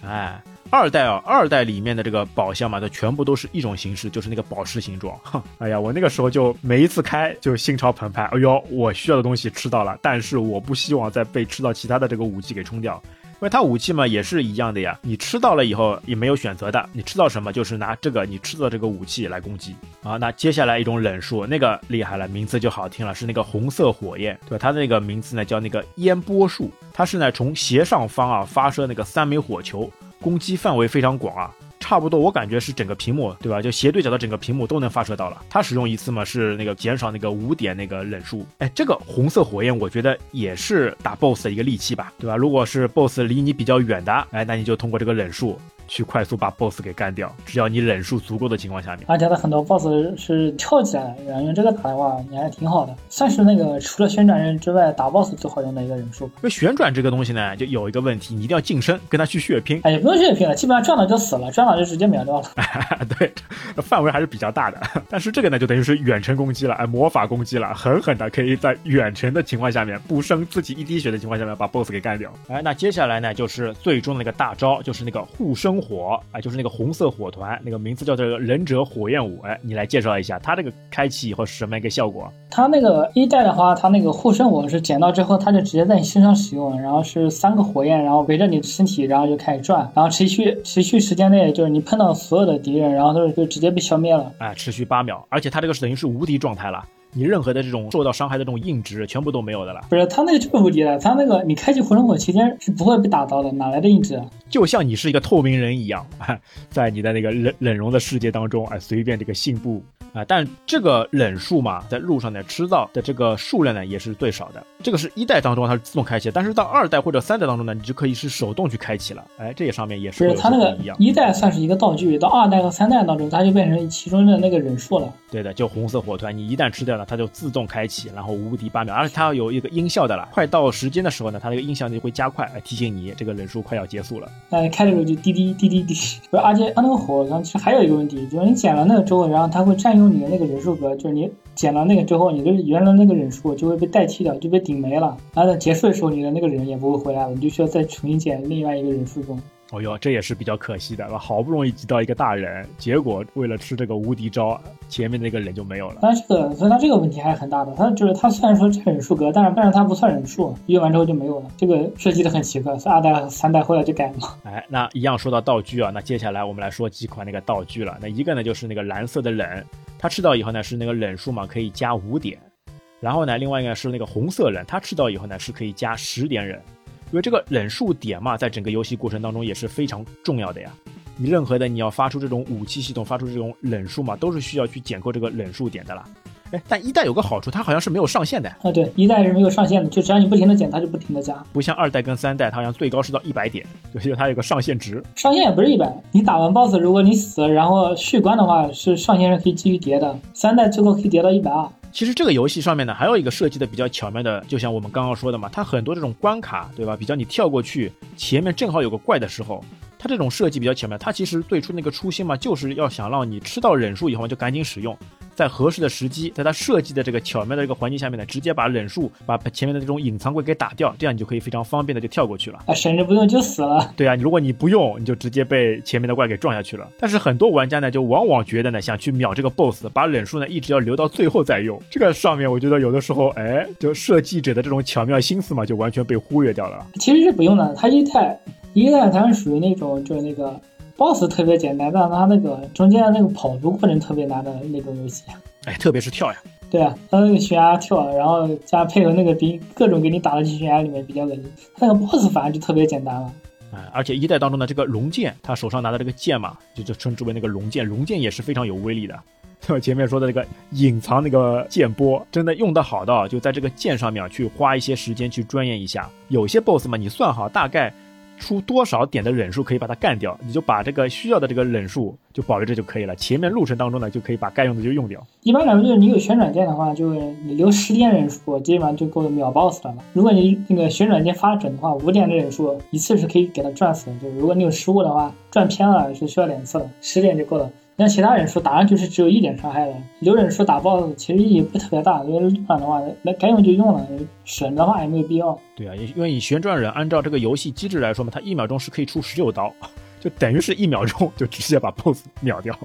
哎。二代啊，二代里面的这个宝箱嘛，它全部都是一种形式，就是那个宝石形状。哼哎呀，我那个时候就每一次开就心潮澎湃。哎呦，我需要的东西吃到了，但是我不希望再被吃到其他的这个武器给冲掉，因为它武器嘛也是一样的呀。你吃到了以后也没有选择的，你吃到什么就是拿这个你吃到这个武器来攻击啊。那接下来一种忍术，那个厉害了，名字就好听了，是那个红色火焰，对吧？它的那个名字呢叫那个烟波术，它是呢从斜上方啊发射那个三枚火球。攻击范围非常广啊，差不多我感觉是整个屏幕，对吧？就斜对角的整个屏幕都能发射到了。它使用一次嘛，是那个减少那个五点那个冷数。哎，这个红色火焰，我觉得也是打 BOSS 的一个利器吧，对吧？如果是 BOSS 离你比较远的，哎，那你就通过这个冷数。去快速把 BOSS 给干掉，只要你忍术足够的情况下面。而且它很多 BOSS 是跳起来，然后用这个打的话，你还挺好的，算是那个除了旋转刃之外打 BOSS 最好用的一个忍术。因为旋转这个东西呢，就有一个问题，你一定要近身跟他去血拼。哎，也不用血拼了，基本上转了就死了，转了就直接秒掉了。对，范围还是比较大的。但是这个呢，就等于是远程攻击了，哎，魔法攻击了，狠狠的可以在远程的情况下面，不生自己一滴血的情况下面把 BOSS 给干掉。哎，那接下来呢，就是最终的那个大招，就是那个护身火，哎，就是。那个红色火团，那个名字叫做忍者火焰舞，哎，你来介绍一下，它这个开启以后是什么一个效果？它那个一代的话，它那个护身火是捡到之后，它就直接在你身上使用，然后是三个火焰，然后围着你的身体，然后就开始转，然后持续持续时间内，就是你碰到所有的敌人，然后都就直接被消灭了，哎，持续八秒，而且它这个是等于是无敌状态了。你任何的这种受到伤害的这种硬直全部都没有的了。不是他那个就是无敌的，他那个你开启火龙火期间是不会被打到的，哪来的硬直？就像你是一个透明人一样，在你的那个冷冷融的世界当中，哎，随便这个信步。啊，但这个忍术嘛，在路上呢吃到的这个数量呢也是最少的。这个是一代当中它是自动开启，但是到二代或者三代当中呢，你就可以是手动去开启了。哎，这也上面也是。不是它那个一代算是一个道具，到二代和三代当中，它就变成其中的那个忍术了。对的，就红色火团，你一旦吃掉了，它就自动开启，然后无敌八秒，而且它要有一个音效的了。快到时间的时候呢，它那个音效就会加快，提醒你这个忍术快要结束了。哎，开的时候就滴滴滴滴滴。不是，而且它那个火，其实还有一个问题，就是你捡了那个之后，然后它会占用你的那个忍术格，就是你捡了那个之后，你的原来那个忍术就会被代替掉，就被顶没了。然后在结束的时候，你的那个人也不会回来了，你就需要再重新捡另外一个忍术格。哦哟，这也是比较可惜的，好不容易集到一个大人，结果为了吃这个无敌招，前面那个人就没有了。但是这个，所以他这个问题还是很大的。他就是他虽然说占忍术格，但是但是他不算忍术，用完之后就没有了。这个设计的很奇怪，是二代、三代后来就改了。哎，那一样说到道具啊，那接下来我们来说几款那个道具了。那一个呢就是那个蓝色的忍，他吃到以后呢是那个忍术嘛，可以加五点。然后呢，另外一个是那个红色忍，他吃到以后呢是可以加十点忍。因为这个忍术点嘛，在整个游戏过程当中也是非常重要的呀。你任何的你要发出这种武器系统发出这种忍术嘛，都是需要去捡够这个忍术点的啦。哎，但一代有个好处，它好像是没有上限的。啊，对，一代是没有上限的，就只要你不停的减，它就不停的加。不像二代跟三代，它好像最高是到一百点，就是它有个上限值。上限也不是一百，你打完 BOSS，如果你死了，然后续关的话，是上限是可以继续叠的。三代最后可以叠到一百二。其实这个游戏上面呢，还有一个设计的比较巧妙的，就像我们刚刚说的嘛，它很多这种关卡，对吧？比较你跳过去，前面正好有个怪的时候。它这种设计比较巧妙，它其实最初那个初心嘛，就是要想让你吃到忍术以后就赶紧使用，在合适的时机，在它设计的这个巧妙的这个环境下面呢，直接把忍术把前面的这种隐藏柜给打掉，这样你就可以非常方便的就跳过去了。啊，甚至不用就死了。对啊，如果你不用，你就直接被前面的怪给撞下去了。但是很多玩家呢，就往往觉得呢，想去秒这个 BOSS，把忍术呢一直要留到最后再用。这个上面我觉得有的时候，哎，就设计者的这种巧妙心思嘛，就完全被忽略掉了。其实是不用的，它一太一代它是属于那种就是那个。boss 特别简单，但它那个中间的那个跑图过程特别难的那种游戏。哎，特别是跳呀。对啊，它那个悬崖跳，然后加配合那个兵各种给你打到悬崖里面比较恶心。那个 boss 反而就特别简单了。哎，而且一代当中的这个龙剑，他手上拿的这个剑嘛，就就称之为那个龙剑，龙剑也是非常有威力的。像前面说的那个隐藏那个剑波，真的用的好的，就在这个剑上面去花一些时间去钻研一下。有些 boss 嘛，你算好大概。出多少点的忍术可以把它干掉，你就把这个需要的这个忍术就保留着就可以了。前面路程当中呢，就可以把该用的就用掉。一般来说，就是你有旋转剑的话，就你留十点忍术，基本上就够秒 boss 了。如果你那个旋转剑发准的话，五点的忍术一次是可以给它转死的。就是如果你有失误的话，转偏了是需要两次的，十点就够了。像其他人说打上去是只有一点伤害的，留忍术打 BOSS 其实意义不特别大，因为路上的话，那该用就用了，省的话也没有必要。对啊，因为你旋转忍按照这个游戏机制来说嘛，它一秒钟是可以出十六刀，就等于是一秒钟就直接把 BOSS 秒掉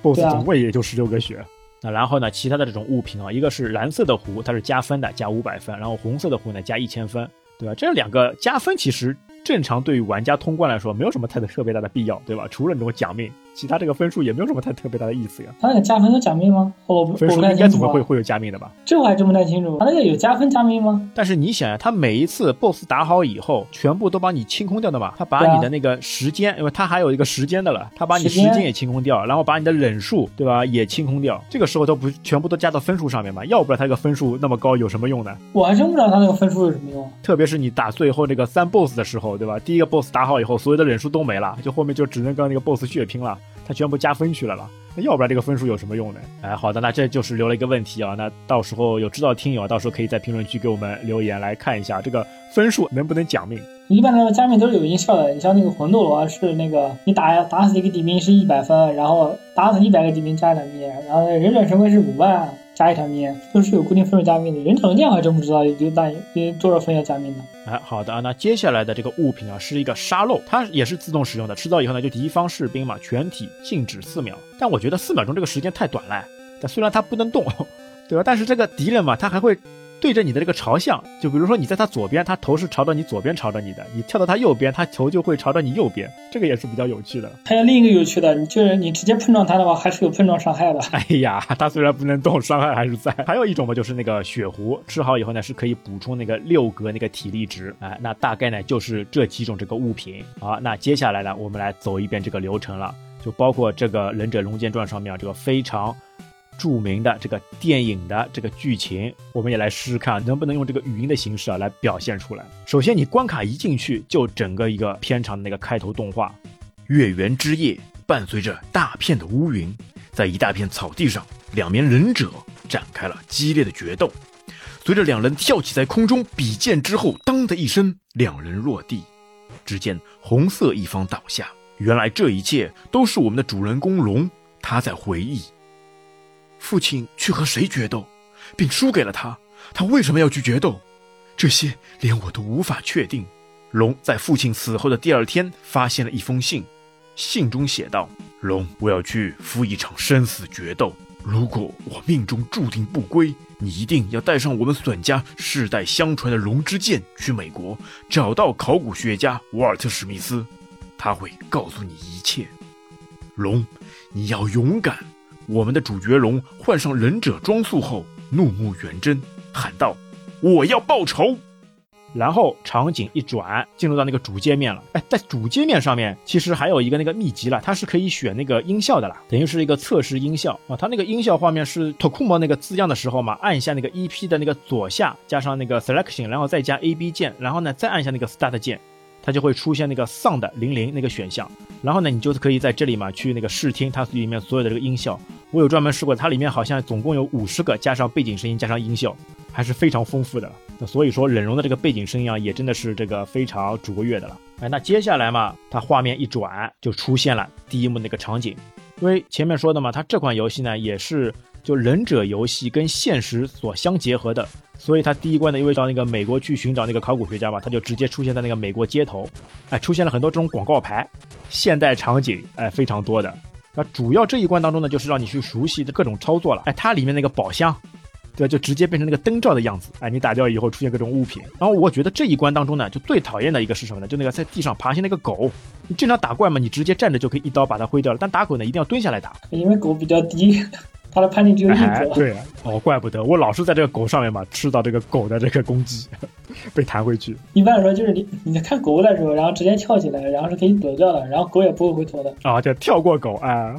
，BOSS 总共也就十六个血。那然后呢，其他的这种物品啊，一个是蓝色的壶，它是加分的，加五百分，然后红色的壶呢加一千分，对吧？这两个加分其实正常对于玩家通关来说没有什么太特别大的必要，对吧？除了那种奖命。其他这个分数也没有什么太特别大的意思呀。他那个加分有奖命吗？我分数应该怎么会会有加命的吧？这我还真不太清楚。他那个有加分加命吗？但是你想呀，他每一次 BOSS 打好以后，全部都把你清空掉的嘛。他把你的那个时间，因为他还有一个时间的了，他把你时间也清空掉，然后把你的忍术，对吧，也清空掉。这个时候都不全部都加到分数上面嘛？要不然他这个分数那么高有什么用呢？我还真不知道他那个分数有什么用。特别是你打最后那个三 BOSS 的时候，对吧？第一个 BOSS 打好以后，所有的忍术都没了，就后面就只能跟那个 BOSS 血拼了。他全部加分去了了，那要不然这个分数有什么用呢？哎，好的，那这就是留了一个问题啊。那到时候有知道的听友，到时候可以在评论区给我们留言来看一下这个分数能不能奖命。一般来说加命都是有音效的，你像那个魂斗罗是那个你打打死一个敌兵是一百分，然后打死一百个敌兵加一条命，然后忍者神龟是五万。加一条命都是有固定分数加命的，忍者龙剑还真不知道有大有多少分要加命的。哎，好的啊，那接下来的这个物品啊是一个沙漏，它也是自动使用的，吃到以后呢就敌方士兵嘛全体静止四秒，但我觉得四秒钟这个时间太短了，但虽然它不能动，对吧？但是这个敌人嘛他还会。对着你的这个朝向，就比如说你在他左边，他头是朝着你左边朝着你的；你跳到他右边，他头就会朝着你右边。这个也是比较有趣的。还有另一个有趣的，你就是你直接碰撞他的话，还是有碰撞伤害的。哎呀，他虽然不能动，伤害还是在。还有一种嘛，就是那个血壶，吃好以后呢，是可以补充那个六格那个体力值。哎，那大概呢就是这几种这个物品。好，那接下来呢，我们来走一遍这个流程了，就包括这个《忍者龙剑传》上面这个非常。著名的这个电影的这个剧情，我们也来试试看能不能用这个语音的形式啊来表现出来。首先，你关卡一进去就整个一个片场的那个开头动画，月圆之夜，伴随着大片的乌云，在一大片草地上，两名忍者展开了激烈的决斗。随着两人跳起在空中比剑之后，当的一声，两人落地，只见红色一方倒下。原来这一切都是我们的主人公龙，他在回忆。父亲去和谁决斗，并输给了他？他为什么要去决斗？这些连我都无法确定。龙在父亲死后的第二天发现了一封信，信中写道：“龙，我要去赴一场生死决斗。如果我命中注定不归，你一定要带上我们损家世代相传的龙之剑去美国，找到考古学家沃尔特史密斯，他会告诉你一切。龙，你要勇敢。”我们的主角龙换上忍者装束后，怒目圆睁，喊道：“我要报仇！”然后场景一转，进入到那个主界面了。哎，在主界面上面，其实还有一个那个秘籍了，它是可以选那个音效的啦，等于是一个测试音效啊。它那个音效画面是 Tokuma 那个字样的时候嘛，按一下那个 EP 的那个左下，加上那个 Selection，然后再加 A B 键，然后呢再按下那个 Start 键，它就会出现那个 Sound 零零那个选项。然后呢，你就可以在这里嘛去那个试听它里面所有的这个音效。我有专门试过，它里面好像总共有五十个，加上背景声音，加上音效，还是非常丰富的。那所以说，忍龙的这个背景声音啊，也真的是这个非常卓越的了。哎，那接下来嘛，它画面一转，就出现了第一幕那个场景。因为前面说的嘛，它这款游戏呢，也是就忍者游戏跟现实所相结合的，所以它第一关呢，因为到那个美国去寻找那个考古学家嘛，它就直接出现在那个美国街头，哎，出现了很多这种广告牌，现代场景，哎，非常多的。那主要这一关当中呢，就是让你去熟悉的各种操作了，哎，它里面那个宝箱。对，就直接变成那个灯罩的样子，哎，你打掉以后出现各种物品。然后我觉得这一关当中呢，就最讨厌的一个是什么呢？就那个在地上爬行那个狗。你正常打怪嘛，你直接站着就可以一刀把它挥掉了。但打狗呢，一定要蹲下来打，因为狗比较低，它的判定只有一格。对，哦，怪不得我老是在这个狗上面嘛，吃到这个狗的这个攻击，被弹回去。一般来说，就是你你在看狗的时候，然后直接跳起来，然后是可以躲掉的，然后狗也不会回头的。啊，就跳过狗啊。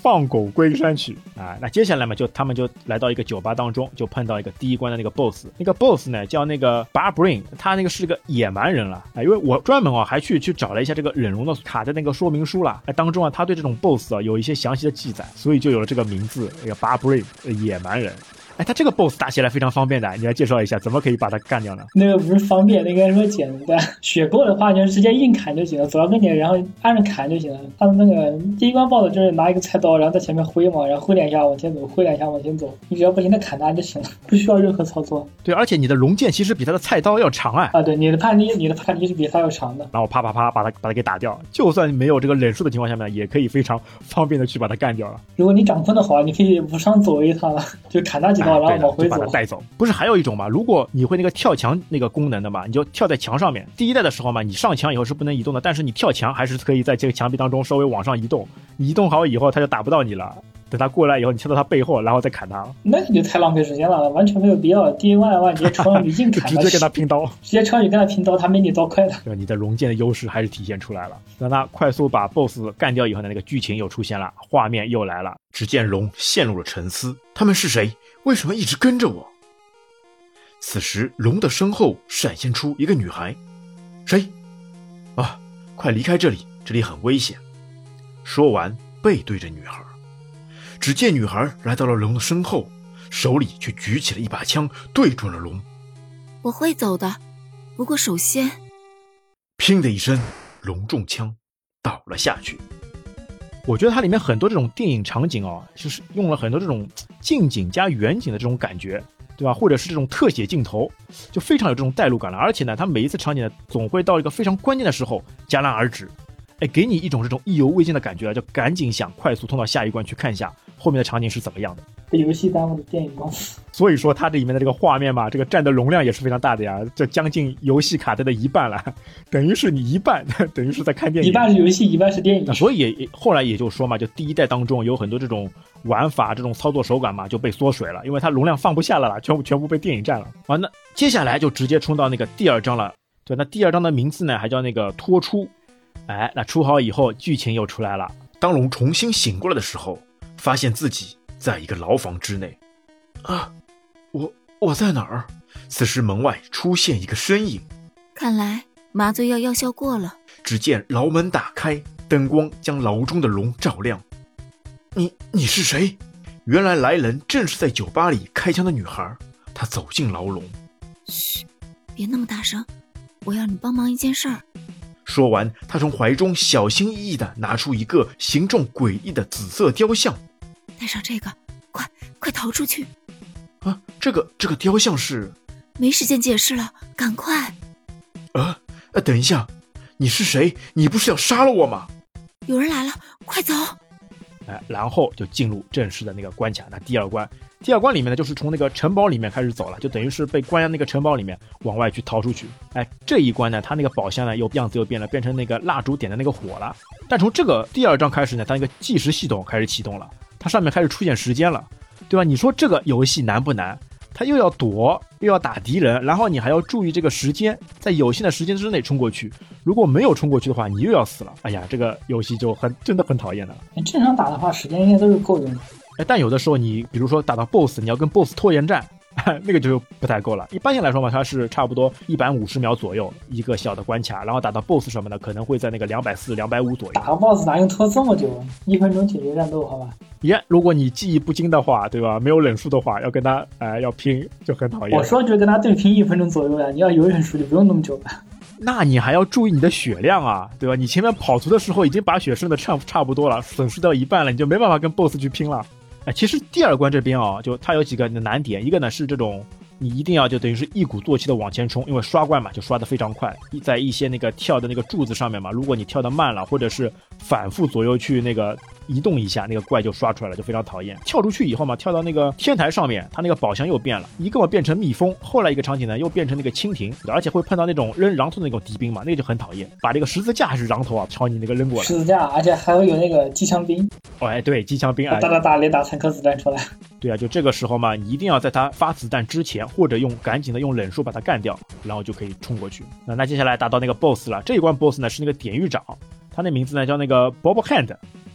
放狗归山去啊！那接下来嘛，就他们就来到一个酒吧当中，就碰到一个第一关的那个 boss。那个 boss 呢，叫那个 Barbrain，他那个是个野蛮人了啊！因为我专门啊还去去找了一下这个忍龙的卡的那个说明书了，哎，当中啊他对这种 boss 啊有一些详细的记载，所以就有了这个名字，那个 Barbrain，野蛮人。哎，他这个 boss 打起来非常方便的，你来介绍一下，怎么可以把他干掉呢？那个不是方便，那个什么简单。血够的话，就直接硬砍就行了，走到跟前，然后按着砍就行了。他的那个第一关 boss 就是拿一个菜刀，然后在前面挥嘛，然后挥两下往前走，挥两下往前走，你只要不停的砍他就行了，不需要任何操作。对，而且你的龙剑其实比他的菜刀要长啊。啊，对，你的判力，你的判力是比他要长的。然后啪啪啪把他把他给打掉，就算没有这个忍术的情况下面，也可以非常方便的去把他干掉了。如果你掌控的好，你可以无伤走一趟，就砍他几刀，然后往回走。带走不是还有一种吗？如果你会那个跳墙那个功能的嘛，你就跳在墙上面。第一代的时候嘛，你上墙以后是不能移动的，但是你跳墙还是可以在这个墙壁当中稍微往上移动。你移动好以后，他就打不到你了。等他过来以后，你跳到他背后，然后再砍他。那你就太浪费时间了，完全没有必要。第一关的话，直接冲上去硬砍，直接跟他拼刀，直接冲上去跟他拼刀，他没你刀快的。对，你的龙剑的优势还是体现出来了。让他快速把 BOSS 干掉以后呢，那个剧情又出现了，画面又来了。只见龙陷入了沉思，他们是谁？为什么一直跟着我？此时，龙的身后闪现出一个女孩，谁？啊，快离开这里，这里很危险。说完，背对着女孩。只见女孩来到了龙的身后，手里却举起了一把枪，对准了龙。我会走的，不过首先……砰的一声，龙中枪，倒了下去。我觉得它里面很多这种电影场景哦，就是用了很多这种近景加远景的这种感觉。对吧？或者是这种特写镜头，就非常有这种代入感了。而且呢，它每一次场景呢，总会到一个非常关键的时候戛然而止，哎，给你一种这种意犹未尽的感觉啊，就赶紧想快速通到下一关去看一下后面的场景是怎么样的。被游戏耽误的电影公司。所以说它这里面的这个画面嘛，这个占的容量也是非常大的呀，这将近游戏卡带的一半了，等于是你一半，等于是在看电影。一半是游戏，一半是电影。所以也后来也就说嘛，就第一代当中有很多这种。玩法这种操作手感嘛就被缩水了，因为它容量放不下了啦，全部全部被电影占了。啊，那接下来就直接冲到那个第二章了。对，那第二章的名字呢还叫那个脱出。哎，那出好以后，剧情又出来了。当龙重新醒过来的时候，发现自己在一个牢房之内。啊，我我在哪儿？此时门外出现一个身影。看来麻醉药药效过了。只见牢门打开，灯光将牢中的龙照亮。你你是谁？原来来人正是在酒吧里开枪的女孩。她走进牢笼，嘘，别那么大声，我要你帮忙一件事儿。说完，她从怀中小心翼翼地拿出一个形状诡异的紫色雕像，带上这个，快快逃出去！啊，这个这个雕像是？没时间解释了，赶快！啊，呃，等一下，你是谁？你不是要杀了我吗？有人来了，快走！哎，然后就进入正式的那个关卡。那第二关，第二关里面呢，就是从那个城堡里面开始走了，就等于是被关在那个城堡里面，往外去逃出去。哎，这一关呢，它那个宝箱呢又样子又变了，变成那个蜡烛点的那个火了。但从这个第二章开始呢，它那个计时系统开始启动了，它上面开始出现时间了，对吧？你说这个游戏难不难？他又要躲，又要打敌人，然后你还要注意这个时间，在有限的时间之内冲过去。如果没有冲过去的话，你又要死了。哎呀，这个游戏就很真的很讨厌的。你正常打的话，时间应该都是够用的。哎，但有的时候你比如说打到 BOSS，你要跟 BOSS 拖延战。那个就不太够了。一般性来说嘛，它是差不多一百五十秒左右一个小的关卡，然后打到 BOSS 什么的，可能会在那个两百四、两百五左右。打 BOSS 哪用拖这么久？一分钟解决战斗，好吧？耶，如果你记忆不精的话，对吧？没有忍术的话，要跟他哎要拼就很讨厌。我说就跟他对拼一分钟左右呀，你要有忍术就不用那么久了。那你还要注意你的血量啊，对吧？你前面跑图的时候已经把血剩的差差不多了，损失掉一半了，你就没办法跟 BOSS 去拼了。哎，其实第二关这边啊，就它有几个难点，一个呢是这种。你一定要就等于是一鼓作气的往前冲，因为刷怪嘛，就刷的非常快。在一些那个跳的那个柱子上面嘛，如果你跳的慢了，或者是反复左右去那个。移动一下，那个怪就刷出来了，就非常讨厌。跳出去以后嘛，跳到那个天台上面，它那个宝箱又变了，一个嘛变成蜜蜂，后来一个场景呢又变成那个蜻蜓，而且会碰到那种扔榔头的那种敌兵嘛，那个就很讨厌。把这个十字架还是榔头啊，朝你那个扔过来。十字架，而且还会有那个机枪兵。哦，哎，对，机枪兵啊，打打打，连打三颗子弹出来。对啊，就这个时候嘛，你一定要在他发子弹之前，或者用赶紧的用冷术把他干掉，然后就可以冲过去。那那接下来打到那个 BOSS 了，这一关 BOSS 呢是那个典狱长，他那名字呢叫那个 Bob Hand。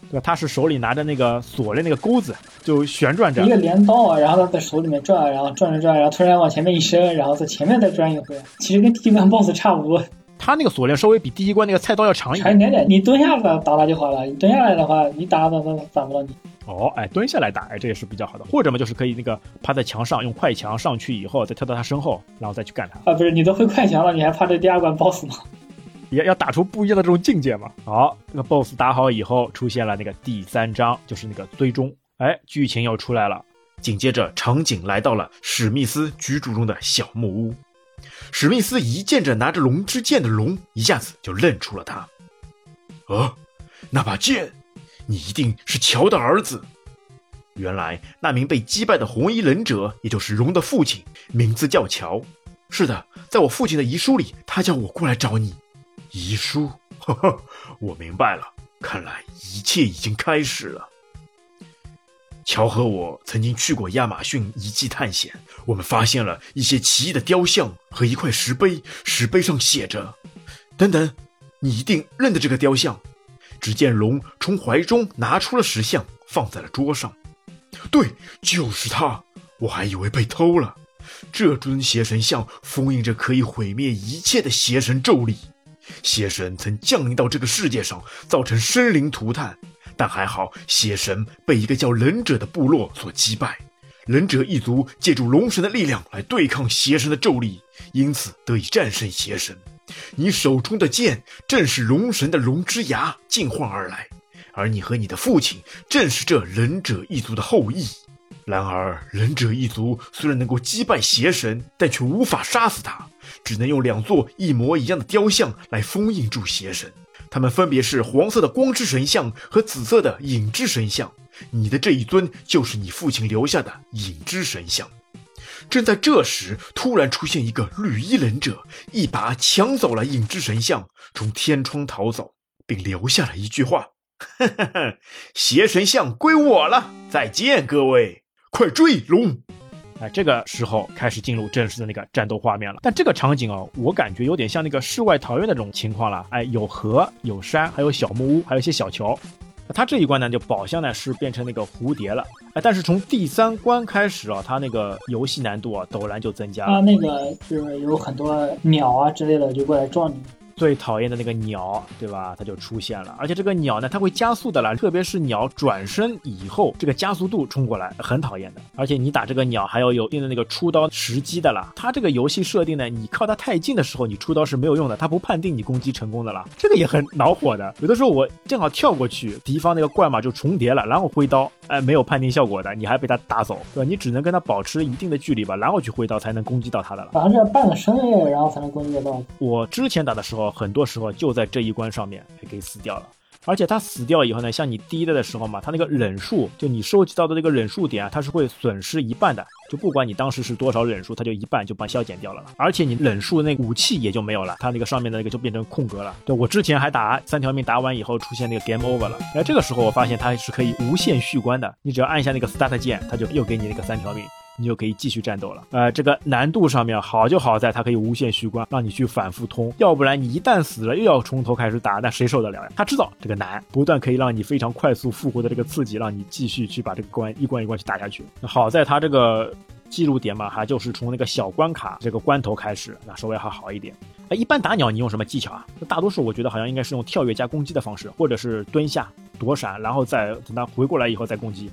对吧？他是手里拿着那个锁的那个钩子，就旋转着一个镰刀啊，然后他在手里面转，然后转着转，然后突然往前面一伸，然后在前面再转一回。其实跟第一关 BOSS 差不多。他那个锁链稍微比第一关那个菜刀要长一点。长一点点。你蹲下来打打就好了。你蹲下来的话，你打打打打不到你。哦，哎，蹲下来打，哎，这也是比较好的。或者嘛，就是可以那个趴在墙上，用快墙上去以后，再跳到他身后，然后再去干他。啊，不是，你都会快墙了，你还怕这第二关 BOSS 吗？也要打出不一样的这种境界嘛。好，那个 BOSS 打好以后，出现了那个第三章，就是那个追踪。哎，剧情又出来了。紧接着，场景来到了史密斯居住中的小木屋。史密斯一见着拿着龙之剑的龙，一下子就认出了他。啊，那把剑，你一定是乔的儿子。原来那名被击败的红衣忍者，也就是龙的父亲，名字叫乔。是的，在我父亲的遗书里，他叫我过来找你。遗书，呵呵，我明白了。看来一切已经开始了。乔和我曾经去过亚马逊遗迹探险，我们发现了一些奇异的雕像和一块石碑，石碑上写着：“等等，你一定认得这个雕像。”只见龙从怀中拿出了石像，放在了桌上。对，就是他。我还以为被偷了。这尊邪神像封印着可以毁灭一切的邪神咒力。邪神曾降临到这个世界上，造成生灵涂炭，但还好，邪神被一个叫忍者的部落所击败。忍者一族借助龙神的力量来对抗邪神的咒力，因此得以战胜邪神。你手中的剑正是龙神的龙之牙进化而来，而你和你的父亲正是这忍者一族的后裔。然而，忍者一族虽然能够击败邪神，但却无法杀死他。只能用两座一模一样的雕像来封印住邪神，他们分别是黄色的光之神像和紫色的影之神像。你的这一尊就是你父亲留下的影之神像。正在这时，突然出现一个绿衣忍者，一把抢走了影之神像，从天窗逃走，并留下了一句话：“ 邪神像归我了，再见，各位，快追龙！”哎，这个时候开始进入正式的那个战斗画面了。但这个场景哦，我感觉有点像那个世外桃源那种情况了。哎，有河，有山，还有小木屋，还有一些小桥。它这一关呢，就宝箱呢是变成那个蝴蝶了。哎，但是从第三关开始啊，它那个游戏难度啊陡然就增加。它那个就是有很多鸟啊之类的就过来撞你。最讨厌的那个鸟，对吧？它就出现了，而且这个鸟呢，它会加速的啦，特别是鸟转身以后，这个加速度冲过来很讨厌的。而且你打这个鸟还要有一定的那个出刀时机的啦。它这个游戏设定呢，你靠它太近的时候，你出刀是没有用的，它不判定你攻击成功的啦。这个也很恼火的。有的时候我正好跳过去，敌方那个怪嘛就重叠了，然后挥刀，哎，没有判定效果的，你还被它打走，对吧？你只能跟它保持一定的距离吧，然后去挥刀才能攻击到它的了。好像是要半个身位，然后才能攻击得到。我之前打的时候。很多时候就在这一关上面给死掉了，而且他死掉以后呢，像你第一代的时候嘛，他那个忍术，就你收集到的这个忍术点啊，它是会损失一半的，就不管你当时是多少忍术，它就一半就把消减掉了，而且你忍术那武器也就没有了，它那个上面的那个就变成空格了。对我之前还打三条命打完以后出现那个 game over 了，哎，这个时候我发现它是可以无限续关的，你只要按一下那个 start 键，它就又给你那个三条命。你就可以继续战斗了。呃，这个难度上面好就好在它可以无限续关，让你去反复通，要不然你一旦死了又要从头开始打，那谁受得了呀？他知道这个难，不断可以让你非常快速复活的这个刺激，让你继续去把这个关一关一关去打下去。好在它这个。记录点嘛，还就是从那个小关卡这个关头开始，那稍微还好一点。那，一般打鸟你用什么技巧啊？大多数我觉得好像应该是用跳跃加攻击的方式，或者是蹲下躲闪，然后再等它回过来以后再攻击，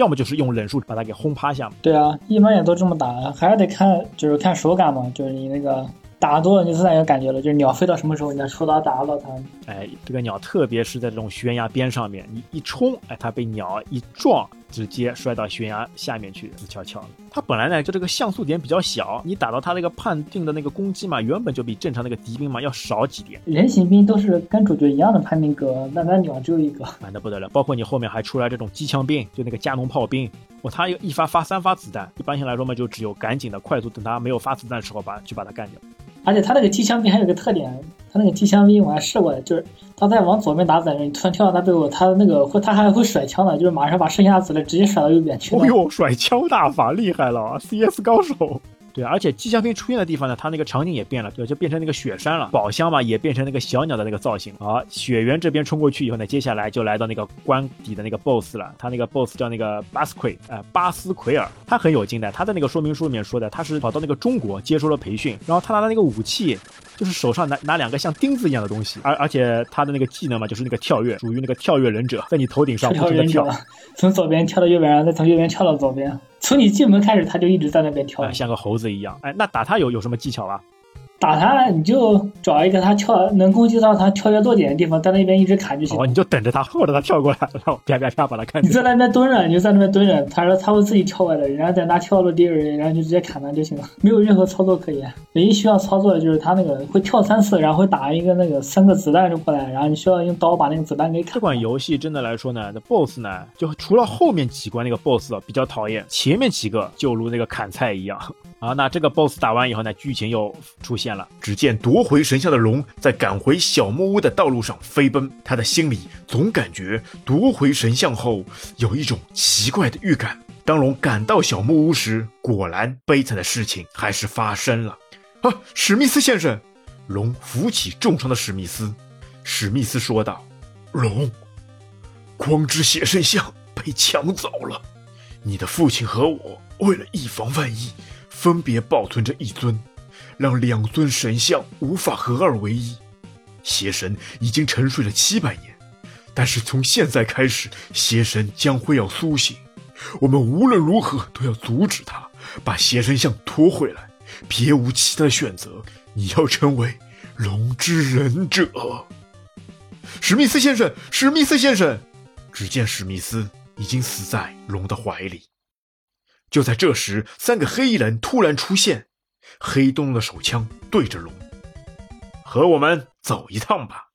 要么就是用忍术把它给轰趴下。对啊，一般也都这么打，还是得看就是看手感嘛，就是你那个打多了你自然有感觉了，就是鸟飞到什么时候你的出刀打到它。哎，这个鸟特别是在这种悬崖边上面，你一冲，哎，它被鸟一撞。直接摔到悬崖下面去，死翘翘了。它本来呢就这个像素点比较小，你打到它那个判定的那个攻击嘛，原本就比正常那个敌兵嘛要少几点。人形兵都是跟主角一样的判定格，那那鸟只有一个，烦的不得了。包括你后面还出来这种机枪兵，就那个加农炮兵，哦，它一发发三发子弹，一般性来说嘛，就只有赶紧的快速等他没有发子弹的时候把去把它干掉。而且他那个机枪兵还有个特点，他那个机枪兵我还试过，就是他在往左边打子弹，你突然跳到他背后，他那个会他还会甩枪的，就是马上把剩下的子弹直接甩到右边去。哦呦，甩枪大法厉害了，CS 高手。对，而且机枪飞出现的地方呢，它那个场景也变了，对，就变成那个雪山了。宝箱嘛，也变成那个小鸟的那个造型。好，雪原这边冲过去以后呢，接下来就来到那个关底的那个 BOSS 了。他那个 BOSS 叫那个巴斯奎，呃，巴斯奎尔。他很有劲的，他在那个说明书里面说的，他是跑到那个中国接受了培训，然后他拿的那个武器就是手上拿拿两个像钉子一样的东西，而而且他的那个技能嘛，就是那个跳跃，属于那个跳跃忍者，在你头顶上不停的跳，从左边跳到右边，然后再从右边跳到左边。从你进门开始，他就一直在那边跳，像个猴子一样。哎，那打他有有什么技巧啊？打他，你就找一个他跳能攻击到他跳跃落点的地方，在那边一直砍就行。哦，你就等着他，或者他跳过来，然后啪啪啪把他砍。你在那边蹲着，你就在那边蹲着，他说他会自己跳过来的，然后在那跳落地，然后就直接砍他就行了，没有任何操作可言。唯一需要操作的就是他那个会跳三次，然后会打一个那个三个子弹就过来，然后你需要用刀把那个子弹给砍。这款游戏真的来说呢，那 BOSS 呢，就除了后面几关那个 BOSS 比较讨厌，前面几个就如那个砍菜一样。好，那这个 BOSS 打完以后呢，剧情又出现了。只见夺回神像的龙在赶回小木屋的道路上飞奔，他的心里总感觉夺回神像后有一种奇怪的预感。当龙赶到小木屋时，果然悲惨的事情还是发生了。啊，史密斯先生！龙扶起重伤的史密斯。史密斯说道：“龙，光之邪神像被抢走了。你的父亲和我为了以防万一。”分别保存着一尊，让两尊神像无法合二为一。邪神已经沉睡了七百年，但是从现在开始，邪神将会要苏醒。我们无论如何都要阻止他，把邪神像拖回来。别无其他选择，你要成为龙之忍者。史密斯先生，史密斯先生！只见史密斯已经死在龙的怀里。就在这时，三个黑衣人突然出现，黑洞的手枪对着龙，和我们走一趟吧。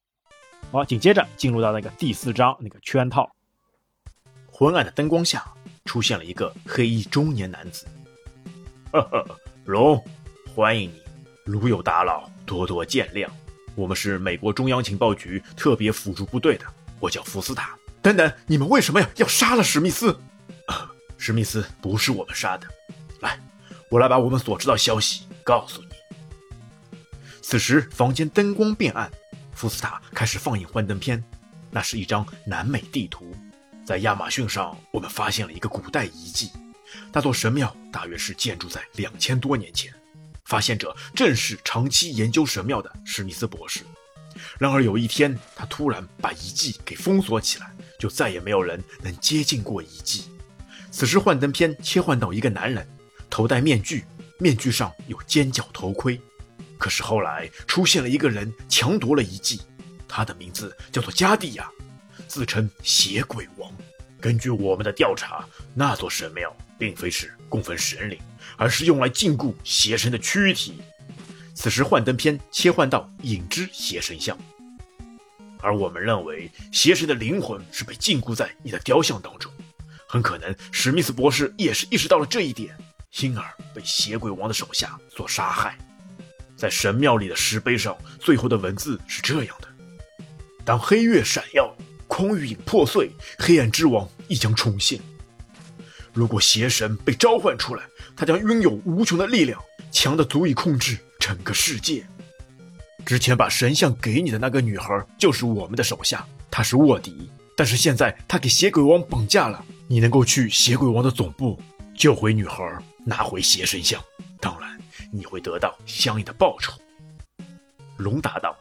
好，紧接着进入到那个第四章那个圈套，昏暗的灯光下出现了一个黑衣中年男子。呵呵，龙，欢迎你，如有打扰，多多见谅。我们是美国中央情报局特别辅助部队的，我叫福斯塔。等等，你们为什么要要杀了史密斯？史密斯不是我们杀的，来，我来把我们所知道消息告诉你。此时房间灯光变暗，福斯塔开始放映幻灯片，那是一张南美地图。在亚马逊上，我们发现了一个古代遗迹，那座神庙大约是建筑在两千多年前，发现者正是长期研究神庙的史密斯博士。然而有一天，他突然把遗迹给封锁起来，就再也没有人能接近过遗迹。此时幻灯片切换到一个男人，头戴面具，面具上有尖角头盔。可是后来出现了一个人，强夺了遗迹，他的名字叫做加蒂亚，自称邪鬼王。根据我们的调查，那座神庙并非是供奉神灵，而是用来禁锢邪神的躯体。此时幻灯片切换到影之邪神像，而我们认为邪神的灵魂是被禁锢在你的雕像当中。很可能史密斯博士也是意识到了这一点，因而被邪鬼王的手下所杀害。在神庙里的石碑上，最后的文字是这样的：当黑月闪耀，空域影破碎，黑暗之王亦将重现。如果邪神被召唤出来，他将拥有无穷的力量，强的足以控制整个世界。之前把神像给你的那个女孩就是我们的手下，她是卧底。但是现在她给邪鬼王绑架了，你能够去邪鬼王的总部救回女孩，拿回邪神像。当然，你会得到相应的报酬。龙答道：“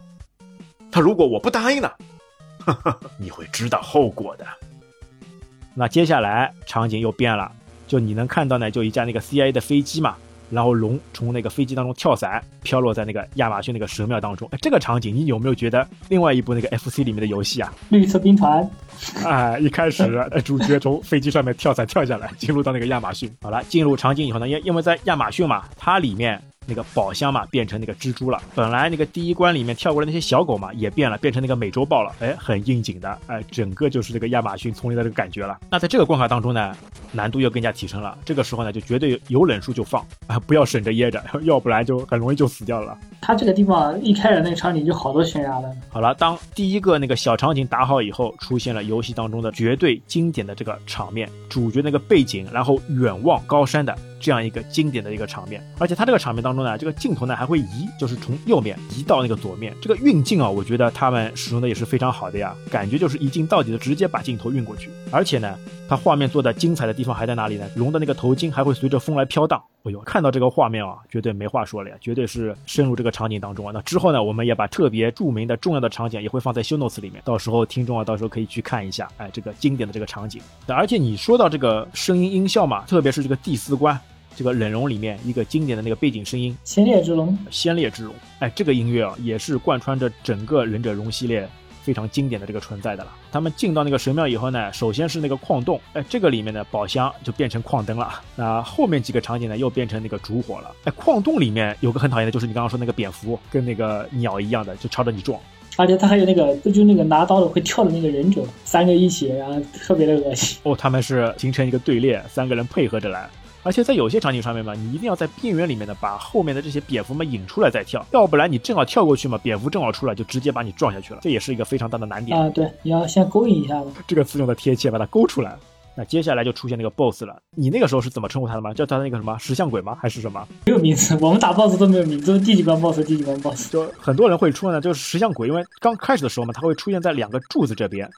他如果我不答应呢？哈哈，你会知道后果的。”那接下来场景又变了，就你能看到呢，就一架那个 CIA 的飞机嘛，然后龙从那个飞机当中跳伞，飘落在那个亚马逊那个神庙当中。哎，这个场景你有没有觉得另外一部那个 FC 里面的游戏啊？绿色兵团。哎，一开始主角从飞机上面跳伞跳下来，进入到那个亚马逊。好了，进入场景以后呢，因因为在亚马逊嘛，它里面。那个宝箱嘛，变成那个蜘蛛了。本来那个第一关里面跳过来那些小狗嘛，也变了，变成那个美洲豹了。哎，很应景的，哎，整个就是这个亚马逊丛林的这个感觉了。那在这个关卡当中呢，难度又更加提升了。这个时候呢，就绝对有忍术就放啊，不要省着掖着，要不然就很容易就死掉了。它这个地方一开始那个场景就好多悬崖的。好了，当第一个那个小场景打好以后，出现了游戏当中的绝对经典的这个场面，主角那个背景，然后远望高山的。这样一个经典的一个场面，而且它这个场面当中呢，这个镜头呢还会移，就是从右面移到那个左面。这个运镜啊，我觉得他们使用的也是非常好的呀，感觉就是一镜到底的，直接把镜头运过去。而且呢，它画面做的精彩的地方还在哪里呢？龙的那个头巾还会随着风来飘荡。哎呦，看到这个画面啊，绝对没话说了呀，绝对是深入这个场景当中啊。那之后呢，我们也把特别著名的重要的场景也会放在修 notes 里面，到时候听众啊，到时候可以去看一下，哎，这个经典的这个场景。而且你说到这个声音音效嘛，特别是这个第四关。这个忍龙里面一个经典的那个背景声音，先烈之龙，先烈之龙，哎，这个音乐啊，也是贯穿着整个忍者龙系列非常经典的这个存在的了。他们进到那个神庙以后呢，首先是那个矿洞，哎，这个里面的宝箱就变成矿灯了。那后面几个场景呢，又变成那个烛火了。哎，矿洞里面有个很讨厌的，就是你刚刚说那个蝙蝠，跟那个鸟一样的，就朝着你撞。而且他还有那个，就那个拿刀的会跳的那个忍者，三个一起，然后特别的恶心。哦，他们是形成一个队列，三个人配合着来。而且在有些场景上面嘛，你一定要在边缘里面呢，把后面的这些蝙蝠们引出来再跳，要不然你正好跳过去嘛，蝙蝠正好出来就直接把你撞下去了，这也是一个非常大的难点啊。对，你要先勾引一下子，这个词用的贴切，把它勾出来。那接下来就出现那个 BOSS 了，你那个时候是怎么称呼他的吗？叫他那个什么石像鬼吗？还是什么？没有名字，我们打 BOSS 都没有名字，第几关 BOSS，第几关 BOSS。就很多人会出呢，就是石像鬼，因为刚开始的时候嘛，它会出现在两个柱子这边。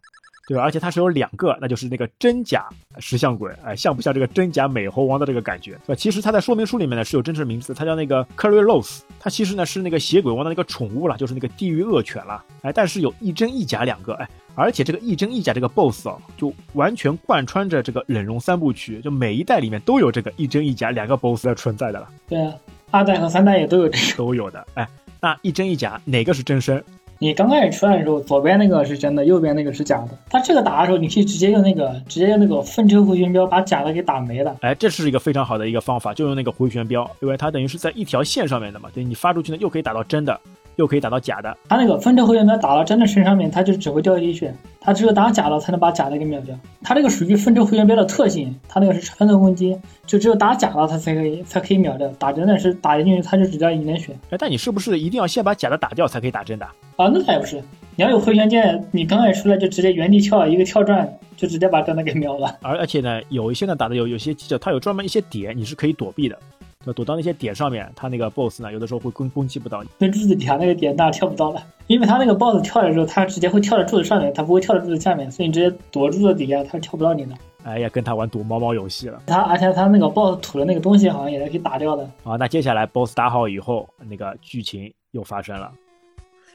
对吧？而且它是有两个，那就是那个真假石像鬼，哎，像不像这个真假美猴王的这个感觉？对吧？其实它在说明书里面呢是有真实名字，它叫那个 Curry Rose，它其实呢是那个邪鬼王的那个宠物了，就是那个地狱恶犬了，哎，但是有一真一假两个，哎，而且这个一真一假这个 BOSS 啊，就完全贯穿着这个忍龙三部曲，就每一代里面都有这个一真一假两个 BOSS 的存在的了。对啊，二代和三代也都有这个，都有的。哎，那一真一假哪个是真身？你刚开始出来的时候，左边那个是真的，右边那个是假的。他这个打的时候，你可以直接用那个，直接用那个粪车回旋镖把假的给打没了。哎，这是一个非常好的一个方法，就用那个回旋镖，因为它等于是在一条线上面的嘛。对你发出去呢，又可以打到真的。又可以打到假的，他那个分车回旋镖打到真的身上面，他就只会掉一滴血。他只有打假的才能把假的给秒掉。他这个属于分车回旋镖的特性，他那个是分车攻击，就只有打假的他才可以才可以秒掉。打真的是打进去他就只掉一点血。哎，但你是不是一定要先把假的打掉才可以打真的？啊，那倒也不是，你要有回旋剑，你刚开始出来就直接原地跳一个跳转，就直接把真的给秒了。而而且呢，有一些呢打的有有些技巧，它有专门一些点，你是可以躲避的。要躲到那些点上面，他那个 boss 呢，有的时候会攻攻击不到你。那柱子底下那个点，那跳不到了，因为他那个 boss 跳的时候，他直接会跳到柱子上面，他不会跳到柱子下面，所以你直接躲柱子底下，他是跳不到你的。哎呀，跟他玩躲猫猫游戏了。他而且他那个 boss 吐的那个东西，好像也是可以打掉的。啊，那接下来 boss 打好以后，那个剧情又发生了。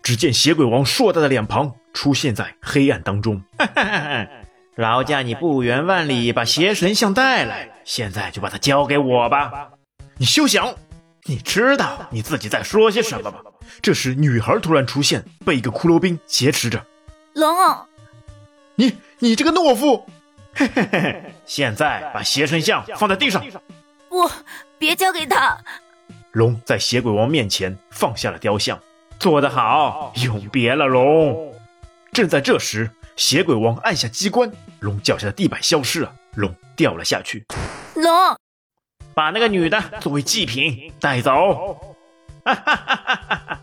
只见邪鬼王硕大的脸庞出现在黑暗当中。劳驾你不远万里把邪神像带来，现在就把它交给我吧。你休想！你知道你自己在说些什么吗？这时，女孩突然出现，被一个骷髅兵挟持着。龙，你你这个懦夫！嘿嘿嘿！现在把邪神像放在地上。不，别交给他。龙在邪鬼王面前放下了雕像。做得好，永别了龙。正在这时，邪鬼王按下机关，龙脚下的地板消失了，龙掉了下去。龙。把那个女的作为祭品带走，哈哈哈哈哈！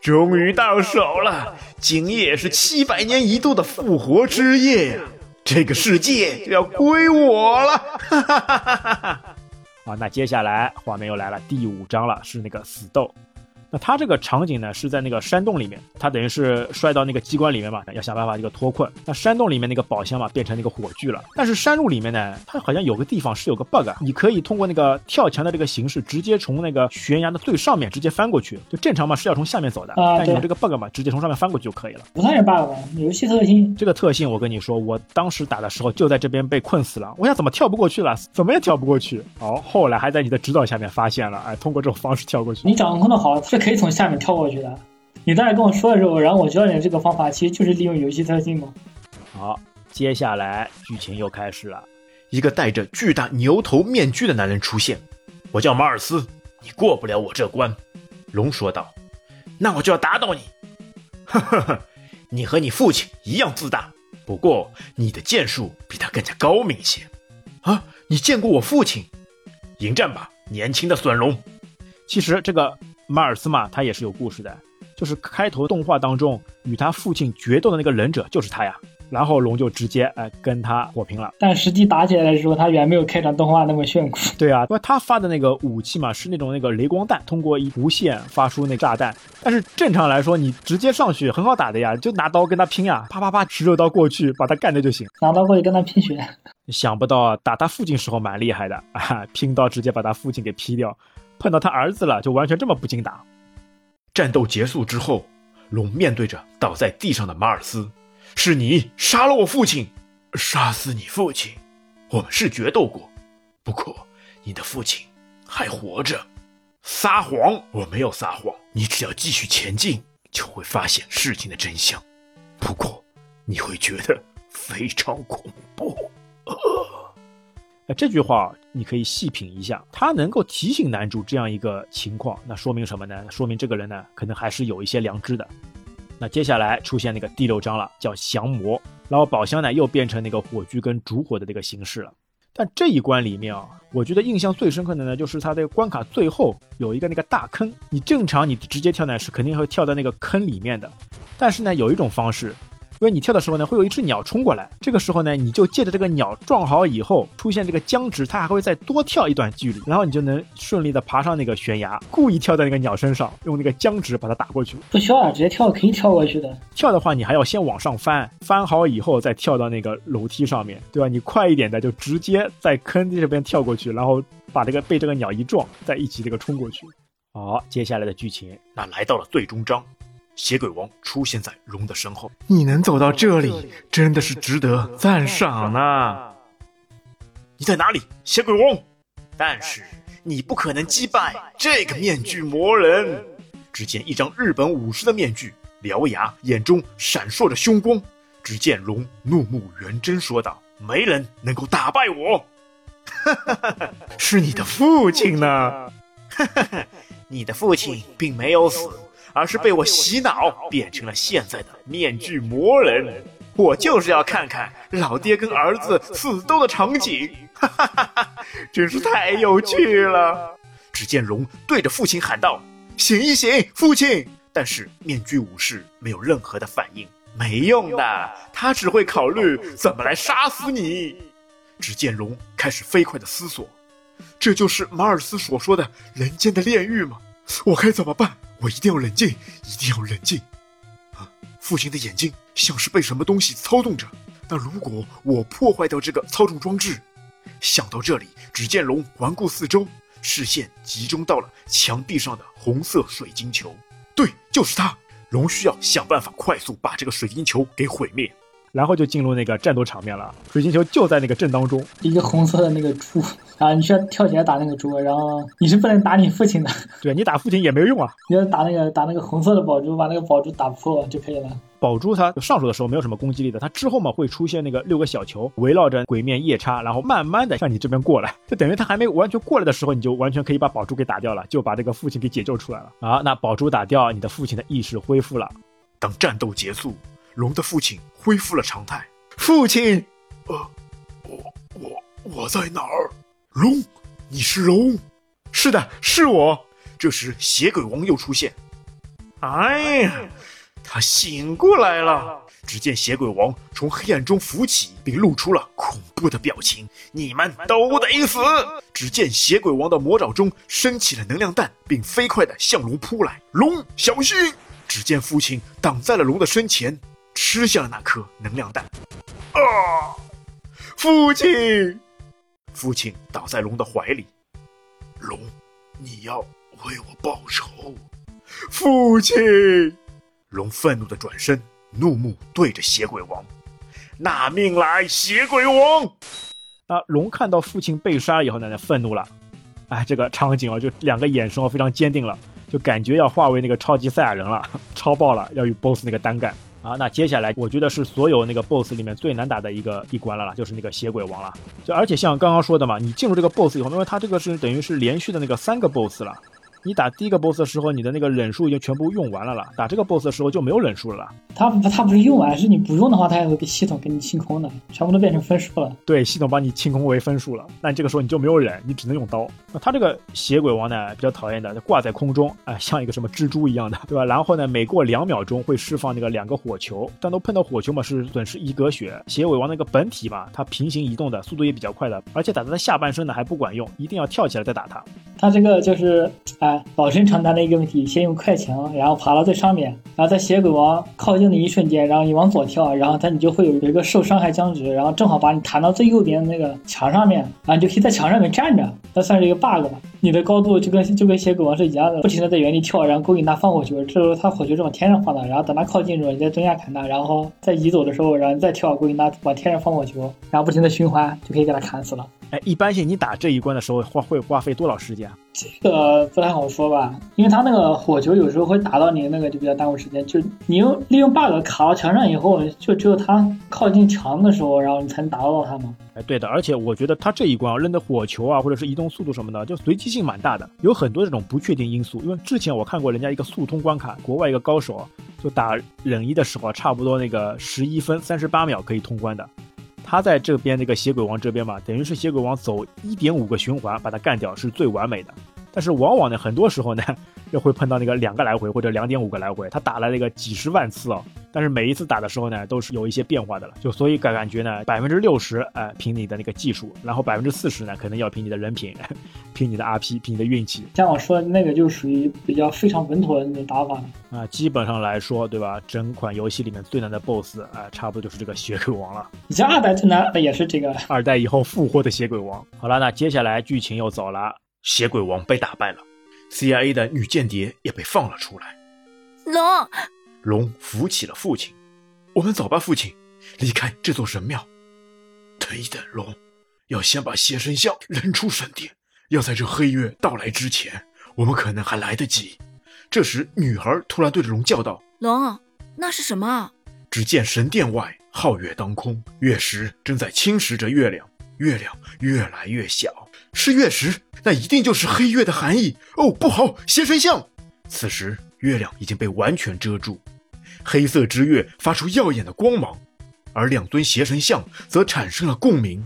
终于到手了，今夜是七百年一度的复活之夜呀！这个世界就要归我了！哈哈哈哈哈哈！啊，那接下来画面又来了，第五章了，是那个死斗。那他这个场景呢，是在那个山洞里面，他等于是摔到那个机关里面嘛，要想办法这个脱困。那山洞里面那个宝箱嘛，变成那个火炬了。但是山路里面呢，它好像有个地方是有个 bug，你可以通过那个跳墙的这个形式，直接从那个悬崖的最上面直接翻过去。就正常嘛是要从下面走的，啊但有这个 bug 嘛，直接从上面翻过去就可以了。不算是 bug，游戏特性。这个特性我跟你说，我当时打的时候就在这边被困死了，我想怎么跳不过去了，怎么也跳不过去。哦，后来还在你的指导下面发现了，哎，通过这种方式跳过去。你掌控的好，是可以从下面跳过。去的，你当时跟我说的时候，然后我教你这个方法，其实就是利用游戏特性嘛。好，接下来剧情又开始了，一个戴着巨大牛头面具的男人出现。我叫马尔斯，你过不了我这关。龙说道。那我就要打倒你。呵呵呵，你和你父亲一样自大，不过你的剑术比他更加高明些。啊，你见过我父亲？迎战吧，年轻的损龙。其实这个。马尔斯嘛，他也是有故事的，就是开头动画当中与他父亲决斗的那个忍者就是他呀。然后龙就直接哎跟他火拼了，但实际打起来的时候，他远没有开场动画那么炫酷。对啊，因为他发的那个武器嘛是那种那个雷光弹，通过一无线发出那炸弹。但是正常来说，你直接上去很好打的呀，就拿刀跟他拼呀，啪啪啪十六刀过去把他干掉就行。拿刀过去跟他拼血。想不到打他父亲时候蛮厉害的啊，拼刀直接把他父亲给劈掉。碰到他儿子了，就完全这么不经打。战斗结束之后，龙面对着倒在地上的马尔斯：“是你杀了我父亲，杀死你父亲。我们是决斗过，不过你的父亲还活着。撒谎，我没有撒谎。你只要继续前进，就会发现事情的真相。不过你会觉得非常恐怖。”哎，这句话你可以细品一下，他能够提醒男主这样一个情况，那说明什么呢？说明这个人呢，可能还是有一些良知的。那接下来出现那个第六章了，叫降魔，然后宝箱呢又变成那个火炬跟烛火的这个形式了。但这一关里面啊，我觉得印象最深刻的呢，就是它的关卡最后有一个那个大坑，你正常你直接跳呢是肯定会跳到那个坑里面的，但是呢有一种方式。因为你跳的时候呢，会有一只鸟冲过来，这个时候呢，你就借着这个鸟撞好以后，出现这个僵直，它还会再多跳一段距离，然后你就能顺利的爬上那个悬崖，故意跳在那个鸟身上，用那个僵直把它打过去。不需要啊，直接跳可以跳过去的。跳的话，你还要先往上翻，翻好以后再跳到那个楼梯上面，对吧？你快一点的就直接在坑这边跳过去，然后把这个被这个鸟一撞，再一起这个冲过去。好，接下来的剧情，那来到了最终章。血鬼王出现在龙的身后，你能走到这里，真的是值得赞赏呢。你在哪里，血鬼王？但是你不可能击败这个面具魔人。只见一张日本武士的面具，獠牙，眼中闪烁着凶光。只见龙怒目圆睁，说道：“没人能够打败我。”哈哈哈是你的父亲呢？哈哈哈你的父亲并没有死。而是被我洗脑变成了现在的面具魔人，我就是要看看老爹跟儿子死斗的场景，哈哈哈哈真是太有趣了。只见龙对着父亲喊道：“醒一醒，父亲！”但是面具武士没有任何的反应，没用的，他只会考虑怎么来杀死你。只见龙开始飞快的思索：“这就是马尔斯所说的人间的炼狱吗？我该怎么办？”我一定要冷静，一定要冷静！啊，父亲的眼睛像是被什么东西操纵着。那如果我破坏掉这个操纵装置，想到这里，只见龙环顾四周，视线集中到了墙壁上的红色水晶球。对，就是它！龙需要想办法快速把这个水晶球给毁灭。然后就进入那个战斗场面了，水晶球就在那个阵当中，一个红色的那个猪啊，你需要跳起来打那个猪，然后你是不能打你父亲的，对你打父亲也没有用啊，你要打那个打那个红色的宝珠，把那个宝珠打破就可以了。宝珠它上手的时候没有什么攻击力的，它之后嘛会出现那个六个小球围绕着鬼面夜叉，然后慢慢的向你这边过来，就等于它还没完全过来的时候，你就完全可以把宝珠给打掉了，就把这个父亲给解救出来了。好，那宝珠打掉，你的父亲的意识恢复了。当战斗结束，龙的父亲恢复了常态。父亲，呃，我我我在哪儿？龙，你是龙？是的，是我。这时，血鬼王又出现。哎呀，他醒过来了。只见血鬼王从黑暗中浮起，并露出了恐怖的表情：“你们都得死！”只见血鬼王的魔爪中升起了能量弹，并飞快地向龙扑来。龙，小心！只见父亲挡在了龙的身前，吃下了那颗能量弹。啊！父亲！父亲倒在龙的怀里。龙，你要为我报仇！父亲！龙愤怒地转身。怒目对着血鬼王，拿命来！血鬼王！啊，龙看到父亲被杀以后呢，愤怒了。哎，这个场景啊，就两个眼神哦，非常坚定了，就感觉要化为那个超级赛亚人了，超爆了，要与 BOSS 那个单干啊。那接下来，我觉得是所有那个 BOSS 里面最难打的一个一关了啦，就是那个邪鬼王了。就而且像刚刚说的嘛，你进入这个 BOSS 以后，因为它这个是等于是连续的那个三个 BOSS 了。你打第一个 boss 的时候，你的那个忍术已经全部用完了了。打这个 boss 的时候就没有忍术了。他他不是用完，是你不用的话，他也会给系统给你清空的，全部都变成分数了。对，系统帮你清空为分数了。那你这个时候你就没有忍，你只能用刀。那他这个血鬼王呢，比较讨厌的，挂在空中，哎，像一个什么蜘蛛一样的，对吧？然后呢，每过两秒钟会释放那个两个火球，但都碰到火球嘛，是损失一格血。血鬼王那个本体嘛，它平行移动的速度也比较快的，而且打它的下半身呢还不管用，一定要跳起来再打它。它这个就是，哎，老生常谈。的一个问题，先用快墙，然后爬到最上面，然后在血鬼王靠近的一瞬间，然后你往左跳，然后他你就会有一个受伤害僵直，然后正好把你弹到最右边的那个墙上面，然后你就可以在墙上面站着，这算是一个 bug 吧？你的高度就跟就跟血鬼王是一样的，不停的在原地跳，然后勾引他放火球，这时候他火球是往天上放的，然后等他靠近的时候，你再蹲下砍他，然后在移走的时候，然后再跳勾引他往天上放火球，然后不停的循环，就可以给他砍死了。哎，一般性你打这一关的时候花会花费多少时间？啊这个不太好说吧，因为他那个火球有时候会打到你那个就比较耽误时间。就你用利用 bug 卡到墙上以后，就只有他靠近墙的时候，然后你才能打到他嘛。哎，对的，而且我觉得他这一关扔的火球啊，或者是移动速度什么的，就随机性蛮大的，有很多这种不确定因素。因为之前我看过人家一个速通关卡，国外一个高手就打忍一的时候，差不多那个十一分三十八秒可以通关的。他在这边那个血鬼王这边嘛，等于是血鬼王走一点五个循环把他干掉是最完美的。但是往往呢，很多时候呢，又会碰到那个两个来回或者两点五个来回，他打了那个几十万次哦。但是每一次打的时候呢，都是有一些变化的了。就所以感感觉呢，百分之六十哎凭你的那个技术，然后百分之四十呢可能要凭你的人品，凭你的 RP，凭你的运气。像我说的那个就属于比较非常稳妥的那种打法啊。基本上来说，对吧？整款游戏里面最难的 BOSS 啊，差不多就是这个血鬼王了。你像二代最难的也是这个二代以后复活的血鬼王。好了，那接下来剧情又走了，血鬼王被打败了。CIA 的女间谍也被放了出来。龙，龙扶起了父亲。我们走吧，父亲，离开这座神庙。等一等，龙，要先把邪神像扔出神殿。要在这黑月到来之前，我们可能还来得及。这时，女孩突然对着龙叫道：“龙，那是什么？”只见神殿外皓月当空，月食正在侵蚀着月亮，月亮越来越小。是月食，那一定就是黑月的含义哦！不好，邪神像！此时月亮已经被完全遮住，黑色之月发出耀眼的光芒，而两尊邪神像则产生了共鸣。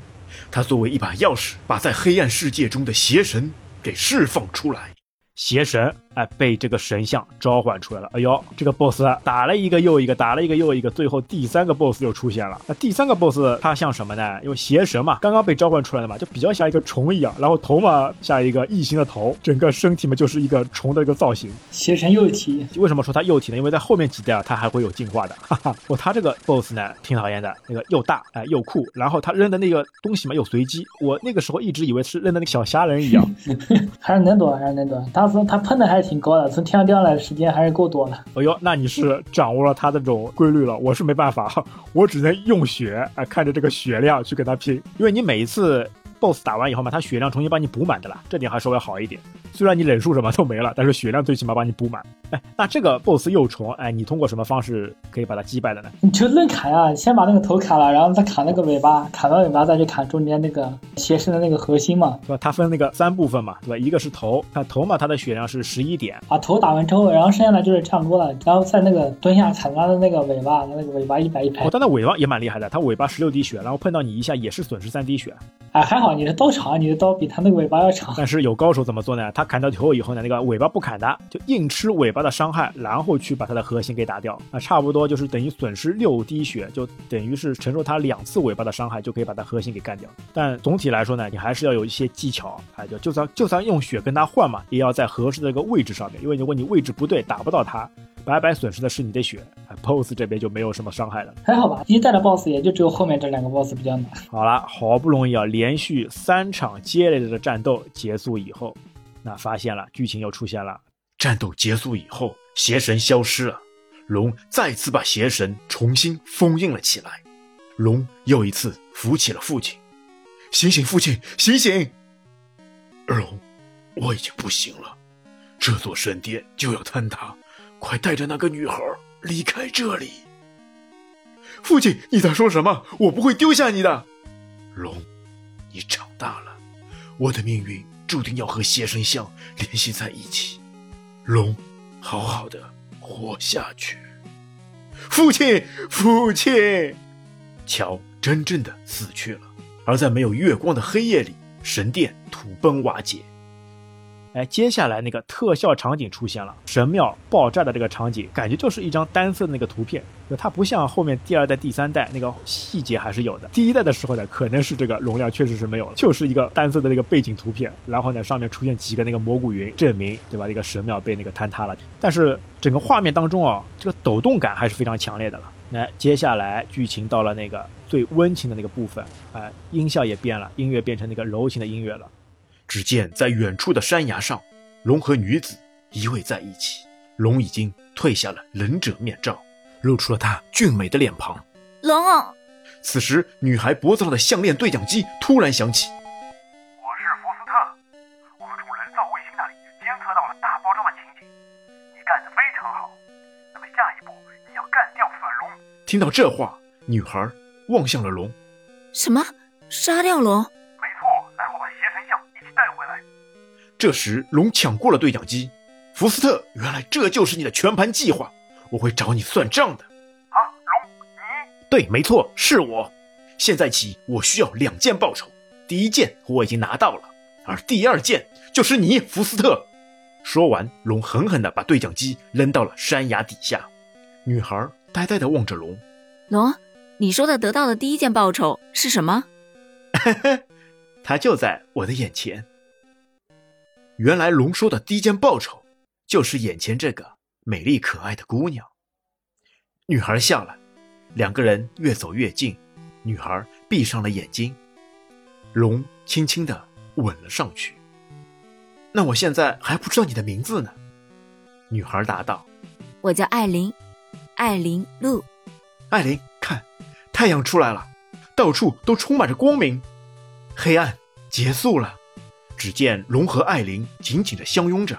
它作为一把钥匙，把在黑暗世界中的邪神给释放出来。邪神。哎，被这个神像召唤出来了。哎呦，这个 boss 打了一个又一个，打了一个又一个，最后第三个 boss 又出现了。那第三个 boss 它像什么呢？因为邪神嘛，刚刚被召唤出来的嘛，就比较像一个虫一样，然后头嘛像一个异形的头，整个身体嘛就是一个虫的一个造型。邪神幼体，为什么说它幼体呢？因为在后面几代啊，它还会有进化的。哈哈，我，它这个 boss 呢挺讨厌的，那个又大哎又酷，然后他扔的那个东西嘛又随机。我那个时候一直以为是扔的那个小虾仁一样，还是能躲，还是能躲。当时他喷的还是挺高的，从天上。掉下来的时间还是够多的。哎呦，那你是掌握了它的这种规律了，我是没办法，我只能用血啊，看着这个血量去跟它拼，因为你每一次 BOSS 打完以后嘛，他血量重新帮你补满的啦，这点还稍微好一点。虽然你忍术什么都没了，但是血量最起码帮你补满。哎，那这个 boss 幼虫，哎，你通过什么方式可以把它击败的呢？你就愣砍啊，先把那个头砍了，然后再砍那个尾巴，砍完尾巴再去砍中间那个邪神的那个核心嘛，对吧？它分那个三部分嘛，对吧？一个是头，那头嘛，它的血量是十一点。把头打完之后，然后剩下的就是差不多了，然后在那个蹲下砍它的那个尾巴，那个尾巴一摆一排。哦，但那尾巴也蛮厉害的，它尾巴十六滴血，然后碰到你一下也是损失三滴血。哎，还好。好你的刀长，你的刀比他那个尾巴要长。但是有高手怎么做呢？他砍到头以后呢，那个尾巴不砍的，就硬吃尾巴的伤害，然后去把他的核心给打掉。啊，差不多就是等于损失六滴血，就等于是承受他两次尾巴的伤害，就可以把他核心给干掉。但总体来说呢，你还是要有一些技巧，啊，就就算就算用血跟他换嘛，也要在合适的一个位置上面，因为如果你位置不对，打不到他。白白损失的是你的血，BOSS 这边就没有什么伤害了，还好吧？一代的 BOSS 也就只有后面这两个 BOSS 比较难。好了，好不容易啊，连续三场接连的战斗结束以后，那发现了剧情又出现了。战斗结束以后，邪神消失了，龙再次把邪神重新封印了起来。龙又一次扶起了父亲，醒醒，父亲，醒醒！二龙，我已经不行了，这座神殿就要坍塌。快带着那个女孩离开这里！父亲，你在说什么？我不会丢下你的。龙，你长大了，我的命运注定要和邪神像联系在一起。龙，好好的活下去。父亲，父亲，乔真正的死去了。而在没有月光的黑夜里，神殿土崩瓦解。哎，接下来那个特效场景出现了，神庙爆炸的这个场景，感觉就是一张单色的那个图片，就它不像后面第二代、第三代那个细节还是有的。第一代的时候呢，可能是这个容量确实是没有了，就是一个单色的那个背景图片，然后呢上面出现几个那个蘑菇云，证明对吧？一个神庙被那个坍塌了。但是整个画面当中啊，这个抖动感还是非常强烈的了。那接下来剧情到了那个最温情的那个部分，哎，音效也变了，音乐变成那个柔情的音乐了。只见在远处的山崖上，龙和女子依偎在一起。龙已经褪下了忍者面罩，露出了他俊美的脸庞。龙，此时女孩脖子上的项链对讲机突然响起：“我是福斯特，我们从人造卫星那里监测到了大爆炸的情景，你干得非常好。那么下一步你要干掉粉龙。”听到这话，女孩望向了龙：“什么？杀掉龙？”这时，龙抢过了对讲机。福斯特，原来这就是你的全盘计划，我会找你算账的。啊，龙，你？对，没错，是我。现在起，我需要两件报酬。第一件我已经拿到了，而第二件就是你，福斯特。说完，龙狠狠地把对讲机扔到了山崖底下。女孩呆呆地望着龙。龙，你说的得到的第一件报酬是什么？嘿嘿，他就在我的眼前。原来龙说的第一件报酬，就是眼前这个美丽可爱的姑娘。女孩笑了，两个人越走越近，女孩闭上了眼睛，龙轻轻的吻了上去。那我现在还不知道你的名字呢，女孩答道：“我叫艾琳，艾琳露。”艾琳，看，太阳出来了，到处都充满着光明，黑暗结束了。只见龙和艾琳紧紧的相拥着，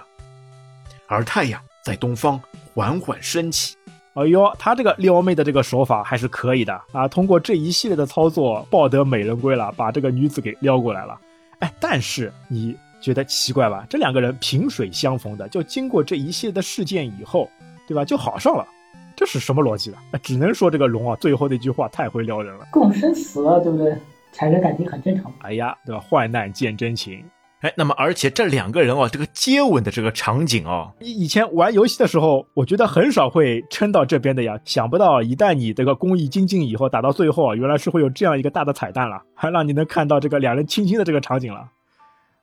而太阳在东方缓缓升起。哎呦，他这个撩妹的这个手法还是可以的啊！通过这一系列的操作，抱得美人归了，把这个女子给撩过来了。哎，但是你觉得奇怪吧？这两个人萍水相逢的，就经过这一系列的事件以后，对吧？就好上了，这是什么逻辑呢？只能说这个龙啊，最后那句话太会撩人了。共生死了，对不对？产生感情很正常。哎呀，对吧？患难见真情。哎，那么而且这两个人哦，这个接吻的这个场景哦，以以前玩游戏的时候，我觉得很少会撑到这边的呀。想不到一旦你这个工艺精进以后，打到最后啊，原来是会有这样一个大的彩蛋了，还让你能看到这个两人亲亲的这个场景了。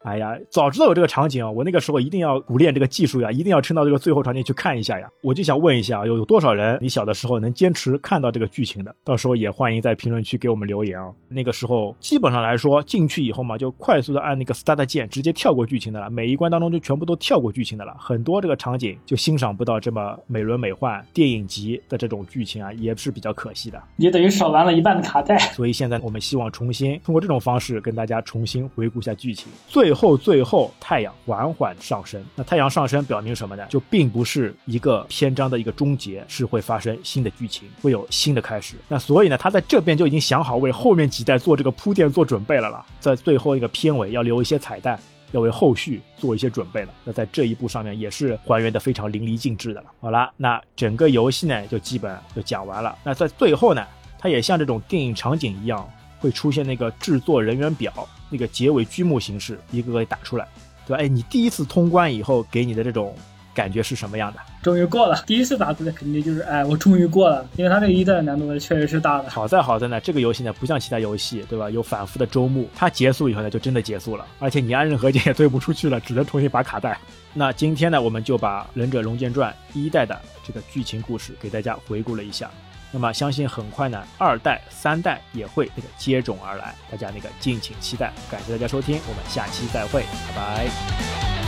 哎呀，早知道有这个场景啊，我那个时候一定要苦练这个技术呀，一定要撑到这个最后场景去看一下呀。我就想问一下，有有多少人你小的时候能坚持看到这个剧情的？到时候也欢迎在评论区给我们留言啊。那个时候基本上来说，进去以后嘛，就快速的按那个 start 键，直接跳过剧情的了。每一关当中就全部都跳过剧情的了，很多这个场景就欣赏不到这么美轮美奂电影级的这种剧情啊，也是比较可惜的。也等于少玩了一半的卡带。所以现在我们希望重新通过这种方式跟大家重新回顾一下剧情。最后，最后。太阳缓缓上升，那太阳上升表明什么呢？就并不是一个篇章的一个终结，是会发生新的剧情，会有新的开始。那所以呢，他在这边就已经想好为后面几代做这个铺垫、做准备了了。在最后一个片尾要留一些彩蛋，要为后续做一些准备了。那在这一步上面也是还原的非常淋漓尽致的了。好了，那整个游戏呢就基本就讲完了。那在最后呢，它也像这种电影场景一样，会出现那个制作人员表。那个结尾剧目形式一个个打出来，对吧？哎，你第一次通关以后给你的这种感觉是什么样的？终于过了，第一次打字的肯定就是，哎，我终于过了，因为它这个一代的难度呢确实是大的。好在好在呢，这个游戏呢不像其他游戏，对吧？有反复的周目，它结束以后呢就真的结束了，而且你按任何键也退不出去了，只能重新拔卡带。那今天呢，我们就把《忍者龙剑传》一代的这个剧情故事给大家回顾了一下。那么相信很快呢，二代、三代也会那个接踵而来，大家那个敬请期待。感谢大家收听，我们下期再会，拜拜。